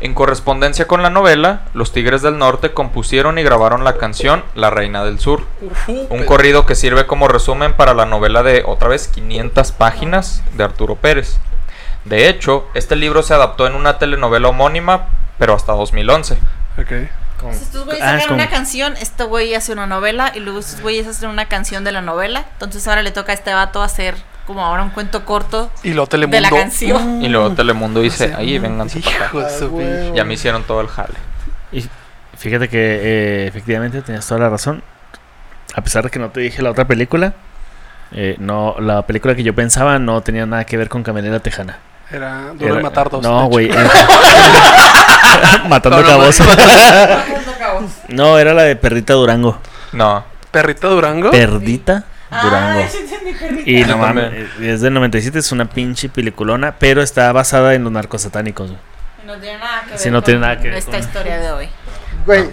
En correspondencia con la novela, los Tigres del Norte compusieron y grabaron la canción La Reina del Sur, un corrido que sirve como resumen para la novela de otra vez 500 páginas de Arturo Pérez. De hecho, este libro se adaptó en una telenovela homónima, pero hasta 2011. Ok. Entonces, estos güeyes Ah, sacan como- una canción, este güey hace una novela y luego estos güeyes hacen una canción de la novela. Entonces ahora le toca a este vato hacer como ahora un cuento corto Y luego Telemundo. de la canción. Y luego Telemundo dice, ahí su Ah, Ya me hicieron todo el jale. Y fíjate que eh, efectivamente tenías toda la razón. A pesar de que no te dije la otra película, eh, no, la película que yo pensaba no tenía nada que ver con Camelera Tejana. Era duro Era- de matar dos. No, güey. Matando cabos. Ah, no, era la de Perrita Durango. No, Perrita Durango. Perdita Durango. Entendí, perdí. Y no mames, es del 97, es una pinche peliculona, pero está basada en los narcosatánicos. güey. No tiene nada que ver Sí, no con tiene nada que ver esta con- historia de hoy. Güey,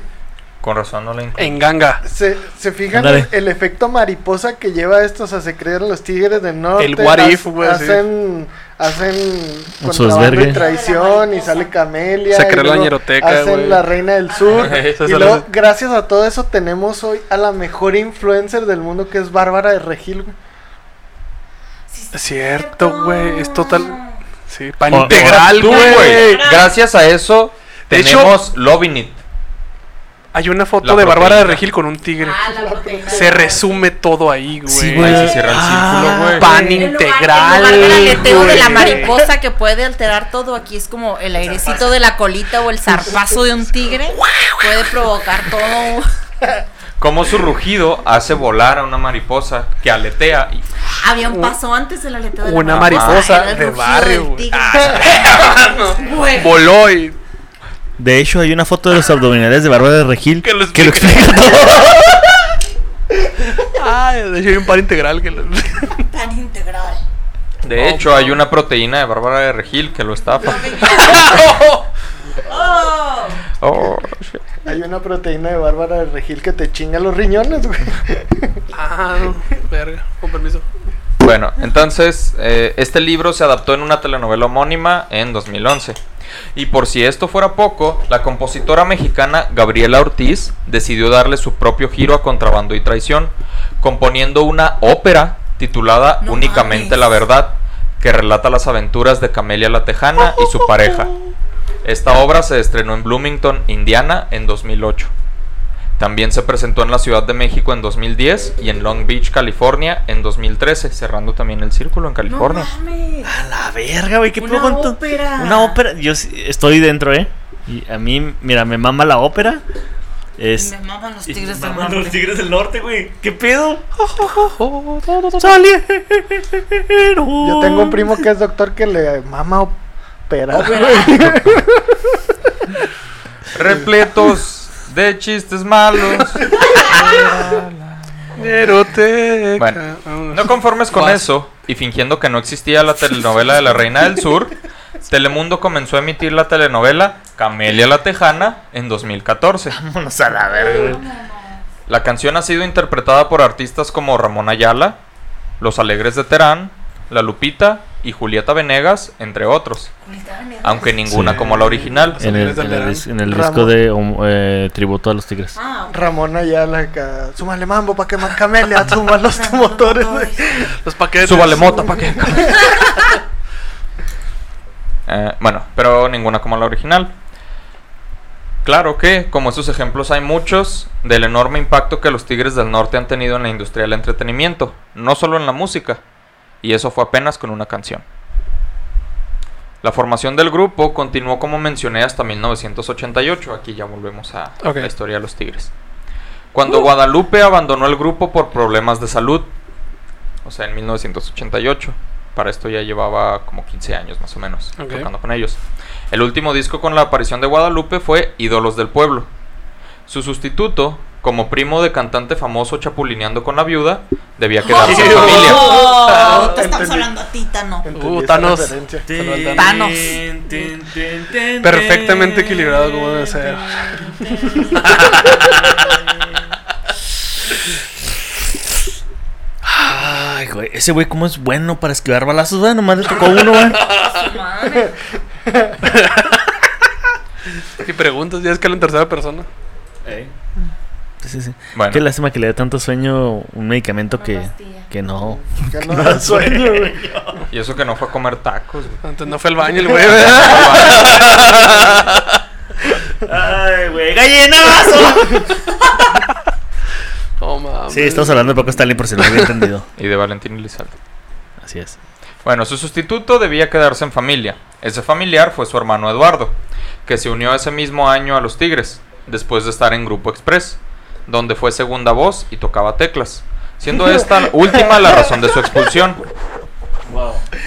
Con razón no la. En ganga. se, se fijan el, el efecto mariposa que lleva esto, o sea, se crean los tigres del norte. El what ha- if, güey. Hacen, hacen contrabando y traición y sale Camelia. Se creó la ñeroteca, Hacen la reina del sur. Y luego, gracias a todo eso, tenemos hoy a la mejor influencer del mundo que es Bárbara de Regil. güey. Cierto, güey. Es total. Sí, pan O- integral, güey. Gracias a eso De hecho- tenemos Loving It. Hay una foto La de Bárbara de. Regil con un tigre. Ah, la proteína. Se resume todo ahí, güey. Sí, Ahí güey. se cierra el círculo, güey. Pan lugar- integral. Lugar del aleteo de la mariposa que puede alterar todo, aquí es como el airecito de la colita o el zarpazo de un tigre puede provocar todo. Como su rugido hace volar a una mariposa que aletea y Había un paso antes del aleteo de la Una mariposa. el de barrio. Ah, Güey. Voló y. De hecho, hay una foto de los abdominales de Bárbara de Regil Que lo que lo explica. explica todo. Ay, de hecho hay un par integral que. lo- Tan integral. de hecho hay una proteína de Bárbara de Regil que lo estafa. Oh. Oh. Hay una proteína de Bárbara de Regil que te chinga los riñones, güey. Ah, no, verga, con permiso. Bueno, entonces eh, este libro se adaptó en una telenovela homónima en 2011. Y por si esto fuera poco, la compositora mexicana Gabriela Ortiz decidió darle su propio giro a Contrabando y Traición, componiendo una ópera titulada No Únicamente mames. la Verdad, que relata las aventuras de Camelia la Tejana y su pareja. Esta obra se estrenó en Bloomington, Indiana, en 2008. También se presentó en la Ciudad de México en 2010 y en Long Beach, California, en 2013, cerrando también el círculo en California. No mames. A la verga, güey, qué Una ópera. Una ópera. Yo estoy dentro, ¿eh? Y a mí, mira, me mama la ópera. Es. Me maman los tigres del norte. los tigres del norte, güey. ¿Qué pedo? Yo tengo un primo que es doctor que le mama operar, güey. Repletos de chistes malos. Eroteca. Bueno, Vámonos. No conformes con eso, y fingiendo que no existía la telenovela de la Reina del Sur, Telemundo comenzó a emitir la telenovela Camelia la Tejana en 2014. Vámonos a la verga. La canción ha sido interpretada por artistas como Ramón Ayala, Los Alegres de Terán, La Lupita y Julieta Venegas, entre otros, aunque ninguna Sí. como la original. En el, en el el disco de um, eh, tributo a los tigres. Ah, Ramón Ayala acá. Súmale mambo pa' que más camelia, suma los motores. Los paquetes. Súbale mota para que. Eh, bueno, pero ninguna como la original. Claro que, como esos ejemplos hay muchos, del enorme impacto que los Tigres del Norte han tenido en la industria del entretenimiento, no solo en la música, y eso fue apenas con una canción. La formación del grupo continuó como mencioné hasta 1988, aquí ya volvemos a la historia de los Tigres. Cuando Guadalupe abandonó el grupo por problemas de salud, o sea, en 1988. Para esto ya llevaba como 15 años más o menos tocando con ellos. El último disco con la aparición de Guadalupe fue Ídolos del Pueblo. Su sustituto, como primo de cantante famoso chapulineando con la viuda, debía quedarse en Ew. familia. Oh, te estamos hablando a ti, Tano. Uh, Thanos. Perfectamente equilibrado como debe ser. Ay, güey. Ese güey, ¿cómo es bueno para esquivar balazos? Bueno, nomás le tocó uno, güey. Su madre. Y preguntas, ya es que en tercera persona. Sí, sí, sí. Bueno. Qué lástima que le dé tanto sueño un medicamento que, que no. Que no da sueño, güey. Y eso que no fue a comer tacos. güey. Antes no fue al baño el güey. Ay, güey, gallinazo. Oh, mames. Sí, estamos hablando de Paco Stanley por si no lo había entendido. Y de Valentín Elizalde. Así es. Bueno, su sustituto debía quedarse en familia. Ese familiar fue su hermano Eduardo, que se unió ese mismo año a los Tigres, después de estar en Grupo Express, donde fue segunda voz y tocaba teclas, siendo esta última la razón de su expulsión.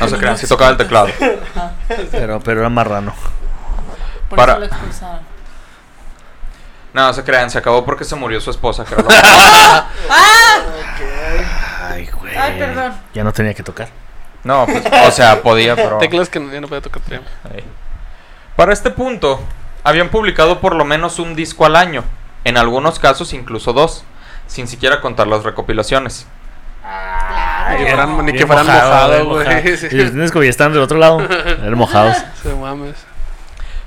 No se crean, sí tocaba el teclado. Pero, pero era marrano. Por Para- eso lo expulsaron. No, no se crean, se acabó porque se murió su esposa, que era ¡Ah! Ay, güey. Ay, perdón. Ya no tenía que tocar. No, pues, o sea, podía, pero... Teclas que no- ya no puede tocar. Para este punto, habían publicado por lo menos un disco al año, en algunos casos incluso dos, sin siquiera contar las recopilaciones. Ni que fueran, ni bien que fueran mojado, mojados, güey. Sí. Y están del otro lado. Eran mojados. Se mames.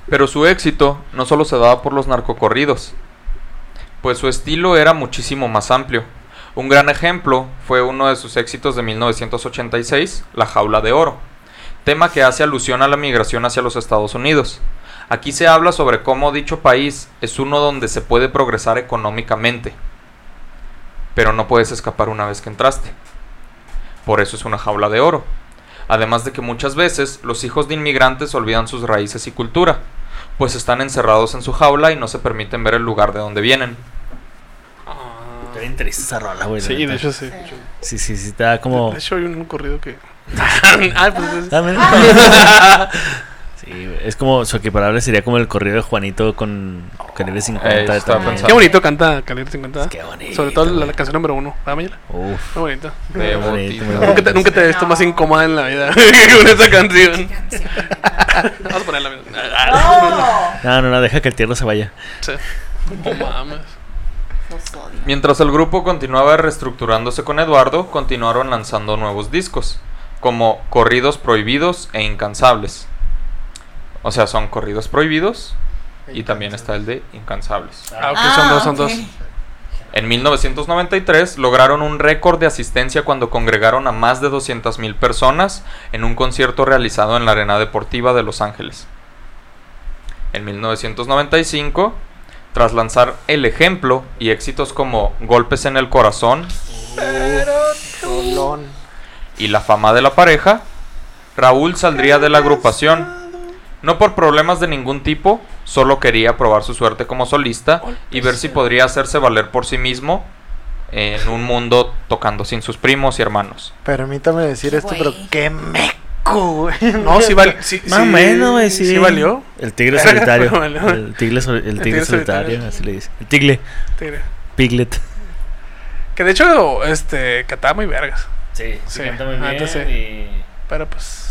Pero su éxito no solo se daba por los narcocorridos, pues su estilo era muchísimo más amplio. Un gran ejemplo fue uno de sus éxitos de 1986, La Jaula de Oro, tema que hace alusión a la migración hacia los Estados Unidos. Aquí se habla sobre cómo dicho país es uno donde se puede progresar económicamente, pero no puedes escapar una vez que entraste. Por eso es una jaula de oro. Además de que muchas veces los hijos de inmigrantes olvidan sus raíces y cultura, pues están encerrados en su jaula y no se permiten ver el lugar de donde vienen. Bien triste esa rola, güey. Sí, de hecho sí. Sí, sí, sí, te da como. De hecho hay un corrido que... Ay, pues es-. Sí, es como su equiparable sería como el corrido de Juanito con Calibre 50. Eh. Qué bonito canta Calibre 50. Qué bonito. Sobre todo la, la canción número uno. ¿Verdad, Mayela? Uf, Muy bonito. Nunca te, nunca te he visto más incómoda en la vida con esa canción. Vamos a ponerla. mira. no, no, no, deja que el tierno se vaya. Sí. No mames. Mientras el grupo continuaba reestructurándose con Eduardo, continuaron lanzando nuevos discos, como Corridos Prohibidos e Incansables. O sea, son Corridos Prohibidos y también está el de Incansables. Ah, ok, son dos, son dos. En 1993 lograron un récord de asistencia cuando congregaron a más de 200.000 personas en un concierto realizado en la Arena Deportiva de Los Ángeles. En 1995, tras lanzar El Ejemplo y éxitos como Golpes en el Corazón y La Fama de la Pareja, Raúl saldría de la agrupación. No por problemas de ningún tipo, solo quería probar su suerte como solista y ver si podría hacerse valer por sí mismo en un mundo tocando sin sus primos y hermanos. Permítame decir esto, pero qué meco, güey. No, sí, val, sí, Más o sí- menos, güey, sí. Sí valió. El tigre solitario. Valió. el tigre, sol- el tigre tigre solitario, solitario. así le dice. El tigre. Tigre. Piglet. Que de hecho, este, cantaba muy vergas. Sí, sí canta muy bien y... Pero pues.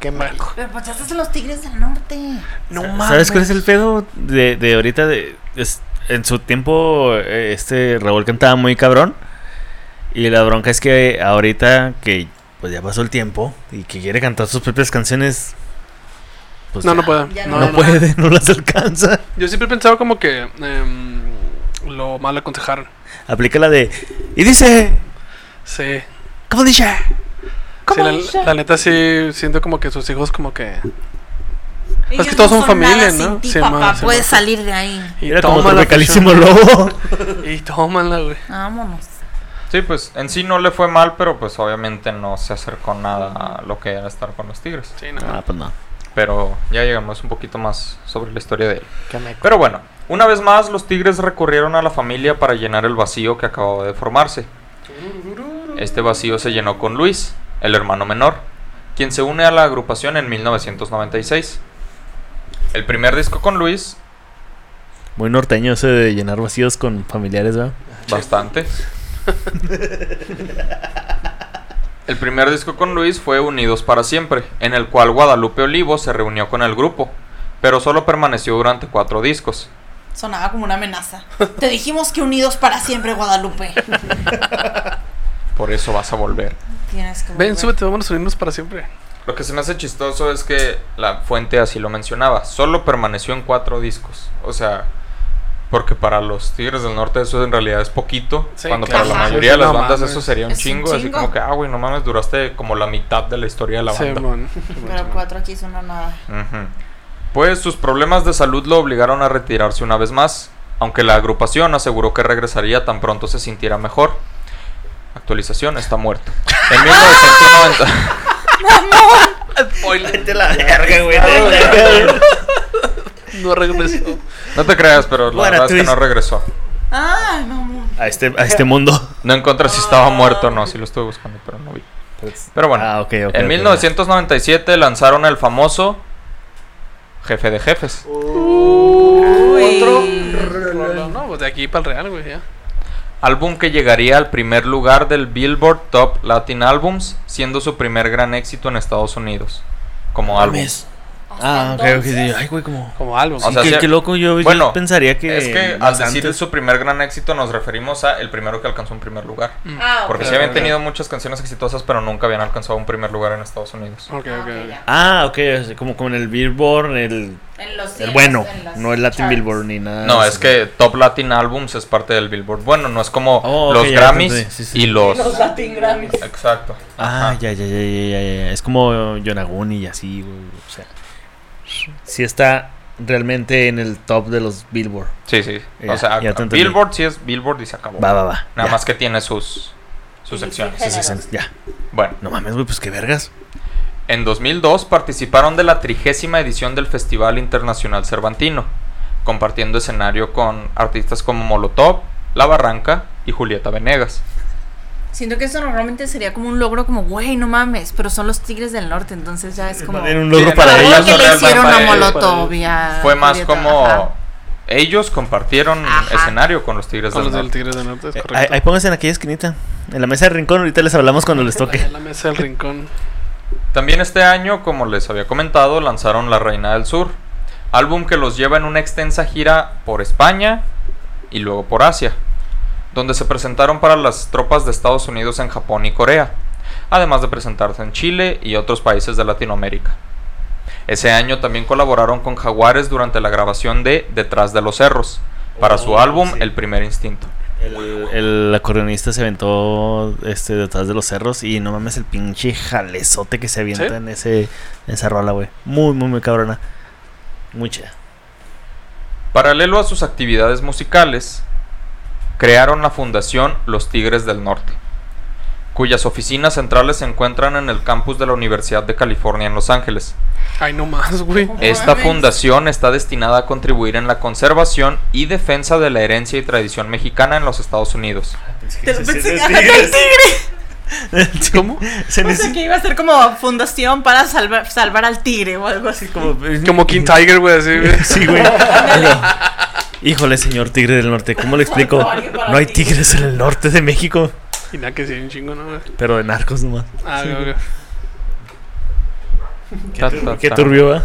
Qué meco. Pero pues ya estás en los Tigres del Norte. No ¿Sabes cuál es el pedo de, de ahorita? De, es- en su tiempo, eh, este Raúl cantaba muy cabrón. Y la bronca es que ahorita que pues ya pasó el tiempo y que quiere cantar sus propias canciones, pues No, ya no ya No, No, no. puede, no las alcanza. Yo siempre he pensado como que em, lo mal aconsejaron. Aplica la de. Y dice. Sí. ¿Cómo dice? Sí, la, la neta sí siento como que sus hijos como que... Ellos que todos no son familia, nada ¿no? sin ti, Sí, papá, puedes salir de ahí. Y Era como pichón. lobo. Y tómala, güey. Vámonos. Sí, pues en sí no le fue mal, pero pues obviamente no se acercó nada a lo que era estar con los Tigres. Sí, no. Ah, pues no. Pero ya llegamos un poquito más sobre la historia de él. Qué meco. Pero bueno, una vez más los Tigres recurrieron a la familia para llenar el vacío que acababa de formarse. Este vacío se llenó con Luis, el hermano menor, quien se une a la agrupación en 1996. El primer disco con Luis, Muy norteño ese de llenar vacíos con familiares, ¿verdad? bastante. El primer disco con Luis fue Unidos para Siempre, en el cual Guadalupe Olivo se reunió con el grupo, pero solo permaneció durante cuatro discos. Sonaba como una amenaza. Te dijimos que unidos para siempre, Guadalupe. Por eso vas a volver. Tienes que Ven, súbete, vamos a unirnos para siempre. Lo que se me hace chistoso es que la fuente así lo mencionaba. Solo permaneció en cuatro discos. O sea, porque para los Tigres del Norte eso en realidad es poquito. Sí, cuando claro. para la mayoría de las no bandas mames. eso sería un Es un chingo. Así como que, ah, güey, no mames, duraste como la mitad de la historia de la banda. Pero cuatro aquí son nada. Pues sus problemas de salud lo obligaron a retirarse una vez más, aunque la agrupación aseguró que regresaría tan pronto se sintiera mejor. Actualización, está muerto. En 1990... Vete la verga, güey. No regresó. No te creas, pero la verdad es que no regresó. Ah, no. A este, a este mundo. No encontré si estaba muerto o no, sí lo estuve buscando, pero no vi. Pero bueno, Ah, ok, ok. en ok. 1997 lanzaron el famoso Jefe de Jefes. Otro. No, pues de aquí para el Real, güey, ya. Álbum que llegaría al primer lugar del Billboard Top Latin Albums, siendo su primer gran éxito en Estados Unidos. Como álbum. Ah, ok, ok. Entonces, sí, Ay, güey, como. Como álbum. O sea, qué, sí- qué loco, yo, yo Bueno, pensaría que. Es que al más decir antes- su primer gran éxito nos referimos a el primero que alcanzó un primer lugar. Ah, Porque ok. sí habían tenido muchas canciones exitosas, pero nunca habían alcanzado un primer lugar en Estados Unidos. Ok, Ah, ok. Ah, ok, es como, como en el Billboard, el, En los el cielos, bueno, en los no el Latin charts. Billboard ni nada. No, es que Top Latin Albums es parte del Billboard. Bueno, no es como Oh, los Grammys entendí, sí, sí. y los... Los Latin Grammys. Exacto. Ah, ya, ya, ya, ya, ya, ya. Es como Yonaguni y así, güey. O sea, sí está realmente en el top de los Billboard. Sí, sí. Ya, o sea, ya te entendí. Billboard sí es Billboard y se acabó. Va, va, va. Nada ya. más que tiene sus, sus secciones. sí, Sí, sí, géneros. sí, ya. Bueno, No mames, güey, pues qué vergas. en 2002 participaron de la trigésima edición del Festival Internacional Cervantino, compartiendo escenario con artistas como Molotov, La Barranca y Julieta Venegas. Siento que eso normalmente sería como un logro como, güey, no mames, pero son los Tigres del Norte, entonces ya es como... Era un logro Sí, para no, ellos. no, que le hicieron a Molotov y a Fue más Julieta, como ajá. ellos compartieron Ajá. escenario con los Tigres Con del los del Norte. Tigres del Norte, es Eh, correcto. Ahí, ahí pónganse en aquella esquinita. En la mesa de rincón, ahorita les hablamos cuando les toque. En la mesa del rincón. También este año, como les había comentado, lanzaron La Reina del Sur, álbum que los lleva en una extensa gira por España y luego por Asia, donde se presentaron para las tropas de Estados Unidos en Japón y Corea, además de presentarse en Chile y otros países de Latinoamérica. Ese año también colaboraron con Jaguares durante la grabación de Detrás de los Cerros, para su Oh, álbum sí. El Primer Instinto. El, el acordeonista se aventó este, detrás de los cerros y no mames el pinche jalezote que se avienta ¿Sí? en ese en esa rola, güey. Muy, muy, muy cabrona. Muy chida. Paralelo a sus actividades musicales, crearon la fundación Los Tigres del Norte, cuyas oficinas centrales se encuentran en el campus de la Universidad de California en Los Ángeles. Ay, no más, güey. Esta fundación está destinada a contribuir en la conservación y defensa de la herencia y tradición mexicana en los Estados Unidos. Te lo pensé, tigre. ¿Cómo? Se Pensé que iba a ser como fundación para salvar, salvar al tigre o algo así. como, Como King Tiger, güey, así, güey. Sí, güey. Híjole, señor tigre del norte, ¿cómo le explico? No hay tigres en el norte de México, Y nada que sí, hay un chingo, ¿no? güey? pero de narcos nomás. Ah, Sí, güey, ok. Ta, ta, Qué turbio, ¿va?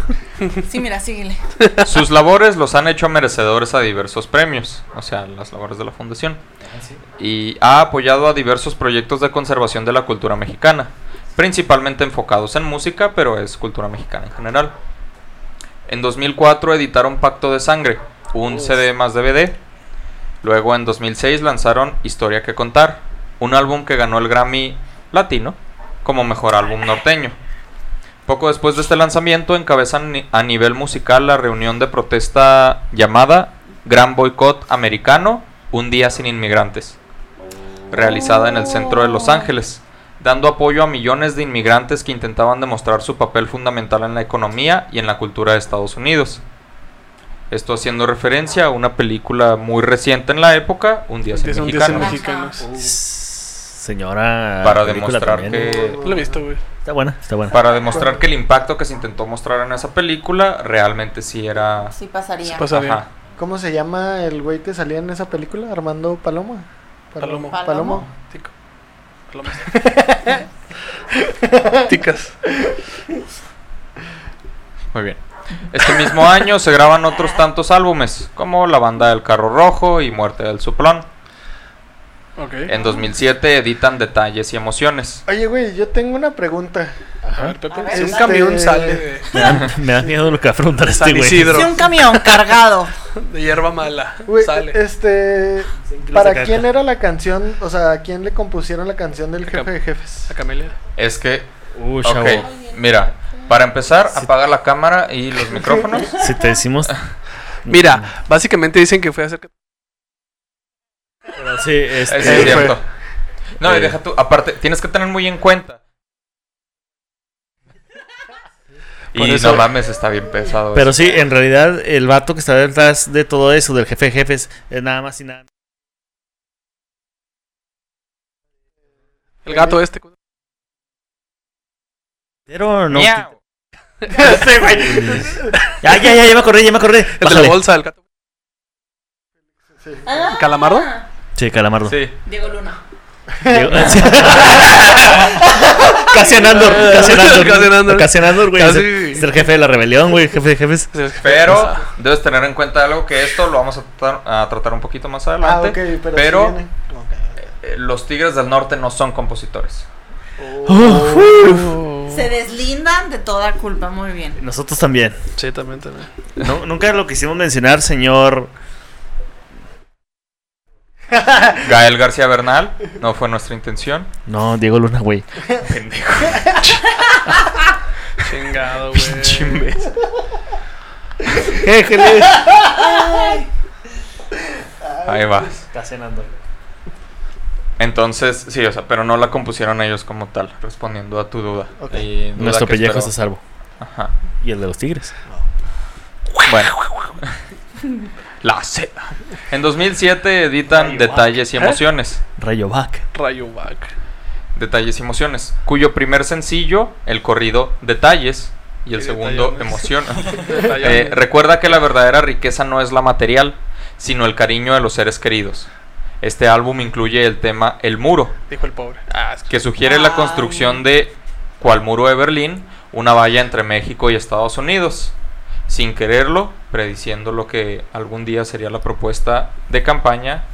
Sí, mira, síguele. Sus labores los han hecho merecedores a diversos premios, o sea, las labores de la fundación. Y ha apoyado a diversos proyectos de conservación de la cultura mexicana, principalmente enfocados en música, pero es cultura mexicana en general. En 2004 editaron Pacto de Sangre, un CD más DVD. Luego en 2006 lanzaron Historia que contar, un álbum que ganó el Grammy Latino como mejor álbum norteño. Poco después de este lanzamiento encabezan a nivel musical la reunión de protesta llamada Gran Boicot Americano, Un Día Sin Inmigrantes, realizada en el centro de Los Ángeles, dando apoyo a millones de inmigrantes que intentaban demostrar su papel fundamental en la economía y en la cultura de Estados Unidos. Esto haciendo referencia a una película muy reciente en la época, Un Día Sin Son 10 Mexicanos, mexicanos. Señora. para demostrar también. que Lo he visto, güey. Está buena, está buena. para demostrar que el impacto que se intentó mostrar en esa película realmente sí era Sí pasaría. Sí pasaría. Ajá. ¿Cómo se llama el güey que salía en esa película? Armando Paloma. Palomo. Palomo. Tico. Palomas. Ticas. Muy bien. Este mismo año se graban otros tantos álbumes, como La Banda del Carro Rojo y Muerte del Suplón. Ok. En 2007 editan Detalles y Emociones. Oye, güey, yo tengo una pregunta. A ver, Pepe. A ver, si un este- camión sale de, Me da, me da miedo lo que va a preguntar este güey. Sí, un camión cargado. de hierba mala, Güey, sale. este. ¿Para quién era la canción? O sea, ¿a quién le compusieron la canción del jefe de jefes? A Camelia. Es que, Uh, chavo. ok, mira, para empezar, apaga la cámara y los micrófonos. Si te decimos. Mira, básicamente dicen que fue a hacer. Pero sí, este, es cierto. No, y Eh. deja tú, aparte, tienes que tener muy en cuenta. Por Y eso- no mames, está bien pesado. Pero eso. sí, en realidad el vato que está detrás de todo eso, del jefe de jefes, es nada más y nada. El gato este. Pero no. Ya, ya, ya, ya me acordé, ya me acordé. El de la bolsa, el gato. Ah, Sí, calamardo. Sí. Diego Luna. Digo- Cassian Andor, Cassian Andor. Cassian Andor. Cassian Andor, güey. Casi. Es, el jefe de la rebelión, güey. Jefe de jefes. Pero debes tener en cuenta algo que esto lo vamos a tratar, a tratar un poquito más Ah, adelante. ok, pero, pero sí viene. Ok. eh, los Tigres del Norte no son compositores. Se deslindan de toda culpa, muy bien. Nosotros también. Sí, también, también. No, nunca lo quisimos mencionar, señor. Gael García Bernal, no fue nuestra intención. No, Diego Luna, güey. Chingado, güey. Éjele. Ahí vas. Cassian Andor. Entonces, sí, o sea, pero no la compusieron ellos como tal, respondiendo a tu duda. Ok. Y duda Nuestro pellejo espero- está a salvo. Ajá. Y el de los tigres. Bueno. La seda. En 2007 editan Detalles y Emociones. Rayo Back. Rayo back. Detalles y Emociones, cuyo primer sencillo, el corrido Detalles, y el segundo. Detallones. Eh, recuerda que la verdadera riqueza no es la material, sino el cariño de los seres queridos. Este álbum incluye el tema El Muro, Dijo el pobre. Ah, es que que sugiere la construcción de, cual muro de Berlín, una valla entre México y Estados Unidos. Sin quererlo, prediciendo lo que algún día sería la propuesta de campaña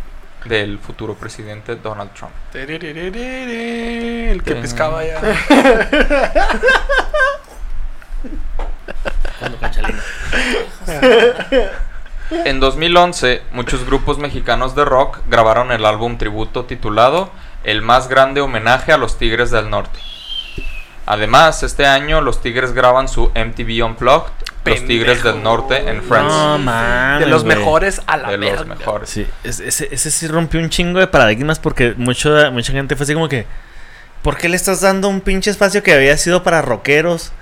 del futuro presidente Donald Trump. El que Ten- pescaba ya. En 2011, muchos grupos mexicanos de rock grabaron el álbum tributo titulado El más grande homenaje a los Tigres del Norte. Además, este año los Tigres graban su MTV Unplugged, Los. Tigres del Norte en Friends. No mames. De los mejores a la de los verga. mejores. Sí, es- ese, ese sí rompió un chingo de paradigmas porque mucho, mucha gente fue así como que, ¿por qué le estás dando un pinche espacio que había sido para rockeros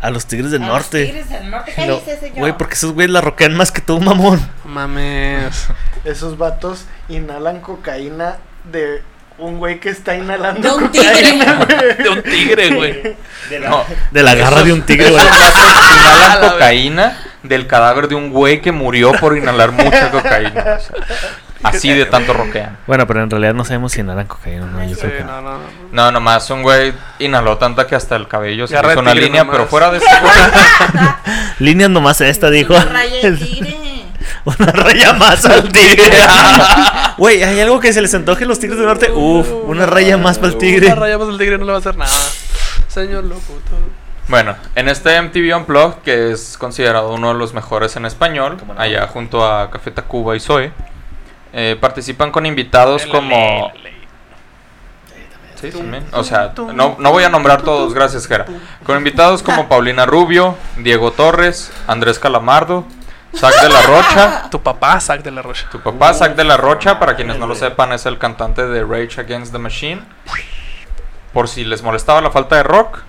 a los Tigres del A los Norte? Tigres del Norte, ¿qué No, dice, señor? Güey, porque esos güeyes la rockean más que tú, mamón. Mames. Esos vatos inhalan cocaína de un güey que está inhalando De un cocaína, güey. De un tigre, güey. No, De la garra de un tigre, güey. inhalan cocaína del cadáver de un güey que murió por inhalar mucha cocaína. o sea, así de tanto roquean. Bueno, pero en realidad no sabemos si inhalan cocaína o no. Yo Sí, creo que no. no, no, no. No, nomás un güey inhaló tanta que hasta el cabello se Garra hizo de una tigre línea, nomás. pero fuera de ese güey. Líneas nomás esta, dijo. Una raya de tigre. Una raya más al tigre. Güey, hay algo que se les antoje a los tigres del norte. Uf, una raya más para el tigre. Una raya más al tigre no le va a hacer nada. Señor locutor. Bueno, en este MTV Unplugged, que es considerado uno de los mejores en español, allá junto a Café Tacuba y Zoe, eh, participan con invitados como... Sí, también. O sea, no, no voy a nombrar todos, gracias, Jera. Con invitados como Paulina Rubio, Diego Torres, Andrés Calamardo, Zac de la Rocha, Tu papá, Zack de la Rocha. tu papá, Zac de la Rocha, para quienes no lo sepan, es el cantante de Rage Against the Machine. Por si les molestaba la falta de rock,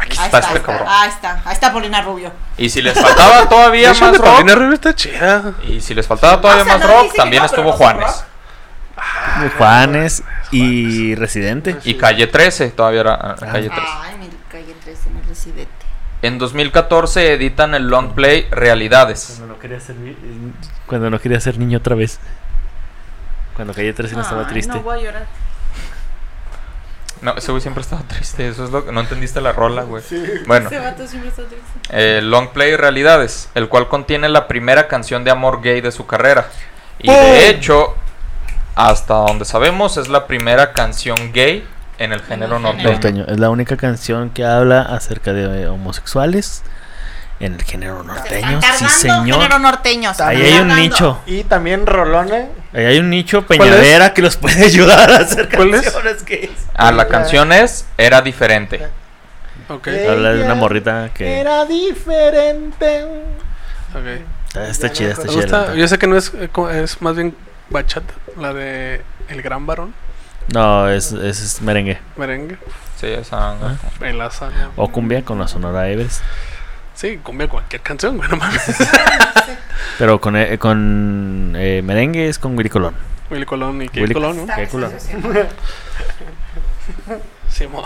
aquí Ahí está está, este cabrón. Ahí está, ahí está Polina Rubio. Y si les faltaba todavía más de Paulina rock, Rubio está chida. y si les faltaba todavía O sea, más no rock, también no, estuvo no son Juanes. Juanes y Residente. Y Calle 13, todavía era ah, Calle 13. Ay, mi calle 13, mi residente. En 2014 editan el long play Realidades. Cuando no quería ser, cuando no quería ser niño otra vez. Cuando calle 13 no estaba triste. No voy a llorar. No, ese güey siempre estaba triste, eso es lo que no entendiste la rola, güey. Bueno, Ese vato siempre está triste. el long play Realidades, el cual contiene la primera canción de amor gay de su carrera. Y de hecho, hasta donde sabemos, es la primera canción gay en el género norteño. Norteño. Es la única canción que habla acerca de eh, homosexuales en el género norteño. Sí, señor. género norteño. se Ahí hay un cargando. nicho. Y también Rolona. Ahí hay un nicho es? Peñavera que los puede ayudar a hacer canciones gays. Ah, la canción es Era diferente. Habla de una morrita que Era diferente. está, está chida, está chida. Yo sé que no es, eh, es más bien bachata, la de El Gran Varón. No, es, es, es merengue. merengue, Sí, esa. Ah. en la sala. O cumbia con la Sonora Everest. Sí, cumbia cualquier canción, güey, no mames. Pero con, eh, con eh, merengue es con Willy Colón. Willy Colón y Willy- Colón, ¿no? Asociación. Simón.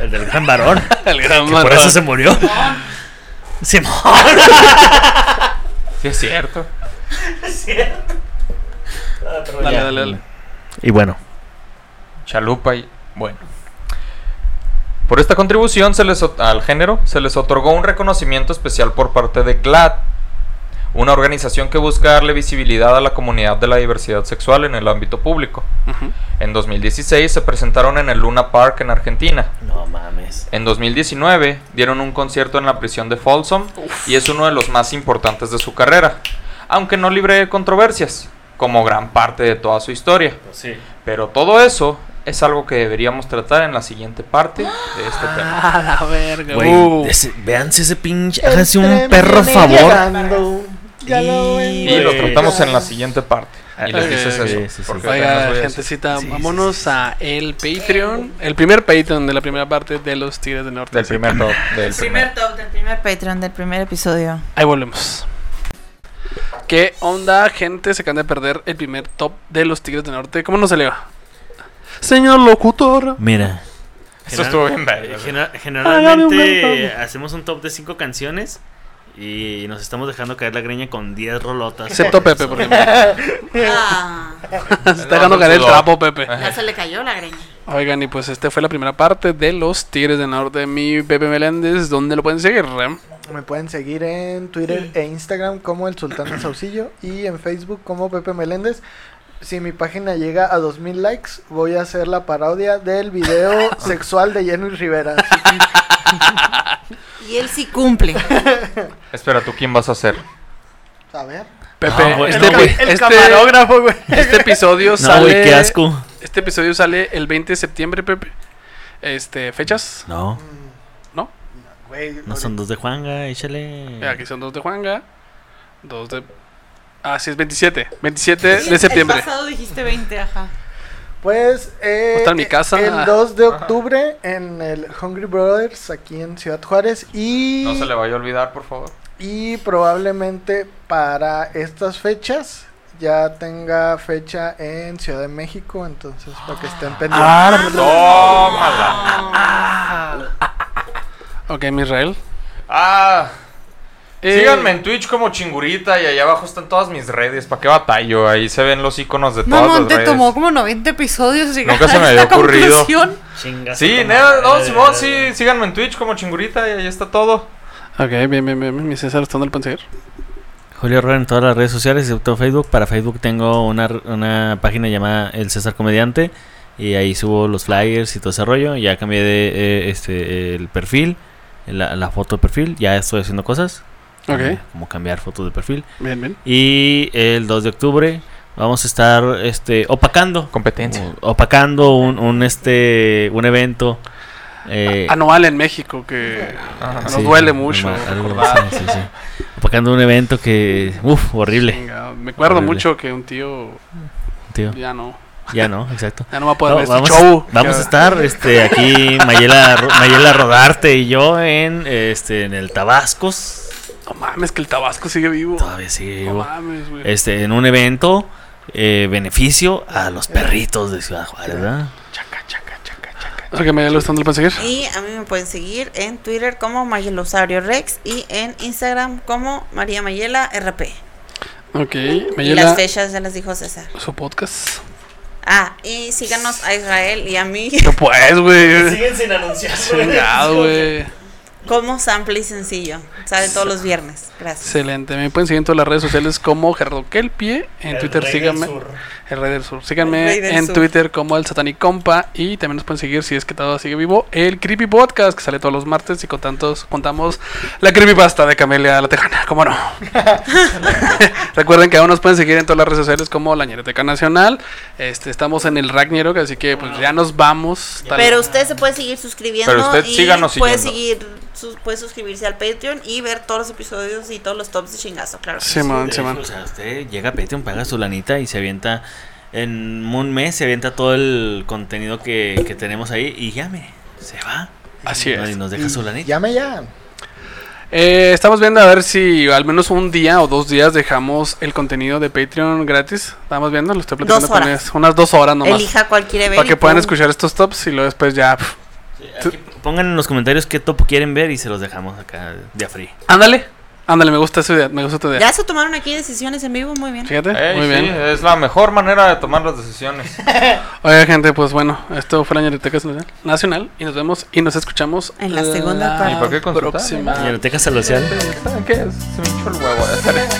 El del gran varón. El Gran que por Varón. eso se murió. Simón. Sí, es cierto. Dale, dale, dale. Y bueno, Chalupa y. Bueno. Por esta contribución se les, al género se les otorgó un reconocimiento especial por parte de GLAD, una organización que busca darle visibilidad a la comunidad de la diversidad sexual en el ámbito público. En 2016 se presentaron en el Luna Park en Argentina. No mames. En 2019 dieron un concierto en la prisión de Folsom y es uno de los más importantes de su carrera, aunque no libre de controversias, como gran parte de toda su historia. Sí. Pero todo eso es algo que deberíamos tratar en la siguiente parte de este tema. Ah, la verga. Güey, Uh. ese- véanse ese pinche. Háganse un perro favor. llegando, ya lo ven Y lo tratamos en la siguiente parte. Y les dices eso. Sí, sí, Oiga, gentecita, Sí, sí, vámonos a el Patreon. El primer Patreon de la primera parte de los Tigres del Norte. Del primer top. Del Primer primer. top del primer Patreon del primer episodio. Ahí volvemos. ¿Qué onda, gente? Se acaban de perder el primer top de los Tigres del Norte. ¿Cómo no se le va? Señor locutor. Mira. Eso estuvo bien Gener- generalmente hacemos un top de cinco canciones y nos estamos dejando caer la greña con 10 rolotas. Excepto Pepe, porque me- Ah, se está dejando caer el trapo, Pepe. ya se le cayó la greña. Oigan, y pues este fue la primera parte de los Tigres del Norte. Mi Pepe Meléndez, ¿dónde lo pueden seguir? Me pueden seguir en Twitter e Instagram como el Sultán de Saucillo y en Facebook como Pepe Meléndez. Si mi página llega a 2000 likes, voy a hacer la parodia del video sexual de Jenny Rivera. Y él sí cumple. Espera, ¿tú quién vas a hacer? a ver. Pepe, No, güey, este, no, El este- camarógrafo, güey. este episodio No, sale. güey, qué asco. Este episodio sale el 20 de septiembre, Pepe. Este, fechas, No, ¿no? Güey, no son dos de Juanga, échale. Aquí son dos de Juanga, dos de. Ah, sí, es 27. 27 de septiembre. El pasado dijiste 20, ajá. Pues eh, Está en mi casa. el 2 de octubre en el Hungry Brothers aquí en Ciudad Juárez y No se le vaya a olvidar, por favor. y probablemente para estas fechas ya tenga fecha en Ciudad de México, entonces para que estén pendientes. ¡Tómala! Ok, mi Israel. ¡Ah! Eh, Síganme en Twitch como chingurita y allá abajo están todas mis redes. ¿Para qué batallo? Ahí se ven los iconos de todas Mamón, las te redes. tomó como 90 episodios llegar Nunca se me había ocurrido. Chingas Sí, no, madre. Simón, sí, síganme en Twitch como chingurita y ahí está todo. Ok, bien, bien, bien. Mi César, ¿dónde lo pueden seguir? Julio Herrera en todas las redes sociales, excepto Facebook. Para Facebook tengo una, una página llamada El César Comediante. Y ahí subo los flyers y todo ese rollo. Ya cambié de eh, este el perfil, la, la foto de perfil. Ya estoy haciendo cosas. Ok, Como, como cambiar fotos de perfil. bien, bien. Y el 2 de octubre vamos a estar este opacando. Competencia. Opacando un, un, este un evento. eh, Anual en México, que Ajá. nos sí, duele mucho. algo- sí, sí, sí. Opacando un evento que. Uf, horrible. Chinga, Me acuerdo Horrible. mucho que un tío Tío. ya no, Ya no, exacto. ya no va a poder No, ver este vamos, show. vamos a estar este aquí Mayela, Mayela Rodarte y yo en este en el Tabascos. No mames, que el Tabasco sigue vivo. Todavía sigue No vivo. mames, güey. Este en un evento eh, beneficio a los perritos de Ciudad Juárez, ¿verdad? Chaca, chaca, chaca, chaca. Ok, me lo están lo pueden seguir. Y a mí me pueden seguir en Twitter como Mayelosaurio Rex y en Instagram como María Mayela RP. Ok, Y las fechas ya las dijo César. su podcast. Ah, y síganos a Israel y a mí No puedes, güey. Siguen sin anunciar. Chingado, güey. Como Sample y Sencillo. Sale todos los viernes. Gracias. Excelente. Me pueden seguir en todas las redes sociales como Gerardo Kelpie. En Twitter síganme. El Rey del Sur. El Síganme Rey del en Sur. Twitter como el Satanic Compa. Y también nos pueden seguir, si es que todo sigue vivo, el Creepy Podcast, que sale todos los martes. Y con tantos contamos la creepypasta de Camelia la Tejana. ¿Cómo no? Recuerden que aún nos pueden seguir en todas las redes sociales como la Ñeroteca Nacional. Este, estamos en el Ragnarok, así que pues ya nos vamos. Tal- Pero usted se puede seguir suscribiendo Pero usted y síganos puede siguiendo. seguir sus- puede suscribirse al Patreon y ver todos los episodios y todos los tops de chingazo, claro. sí. Simón, hecho, O sea, usted llega a Patreon, paga su lanita y se avienta. En un mes se avienta todo el contenido que, que tenemos ahí y ya, mire, se va. Así Y es. nos deja su lanita. Llame ya. Eh, estamos viendo a ver si al menos un día o dos días dejamos el contenido de Patreon gratis. Estamos viendo, lo estoy platicando con. Unas dos horas nomás. Elija cuál quiere ver. Para que y puedan escuchar estos tops y luego después ya. Sí, aquí pongan en los comentarios qué top quieren ver y se los dejamos acá de a free. Ándale. Ándale, me gusta esa idea, me gusta tu idea. Ya se tomaron aquí decisiones en vivo, muy bien. Fíjate, Ey, muy sí, bien. es la mejor manera de tomar las decisiones. Oiga, gente, pues bueno, esto fue la Ñeroteca Nacional y nos vemos y nos escuchamos En la segunda la parte. ¿Y para qué consultar? próxima. Social. ¿Saben qué? Se me hinchó el huevo de hacer esto.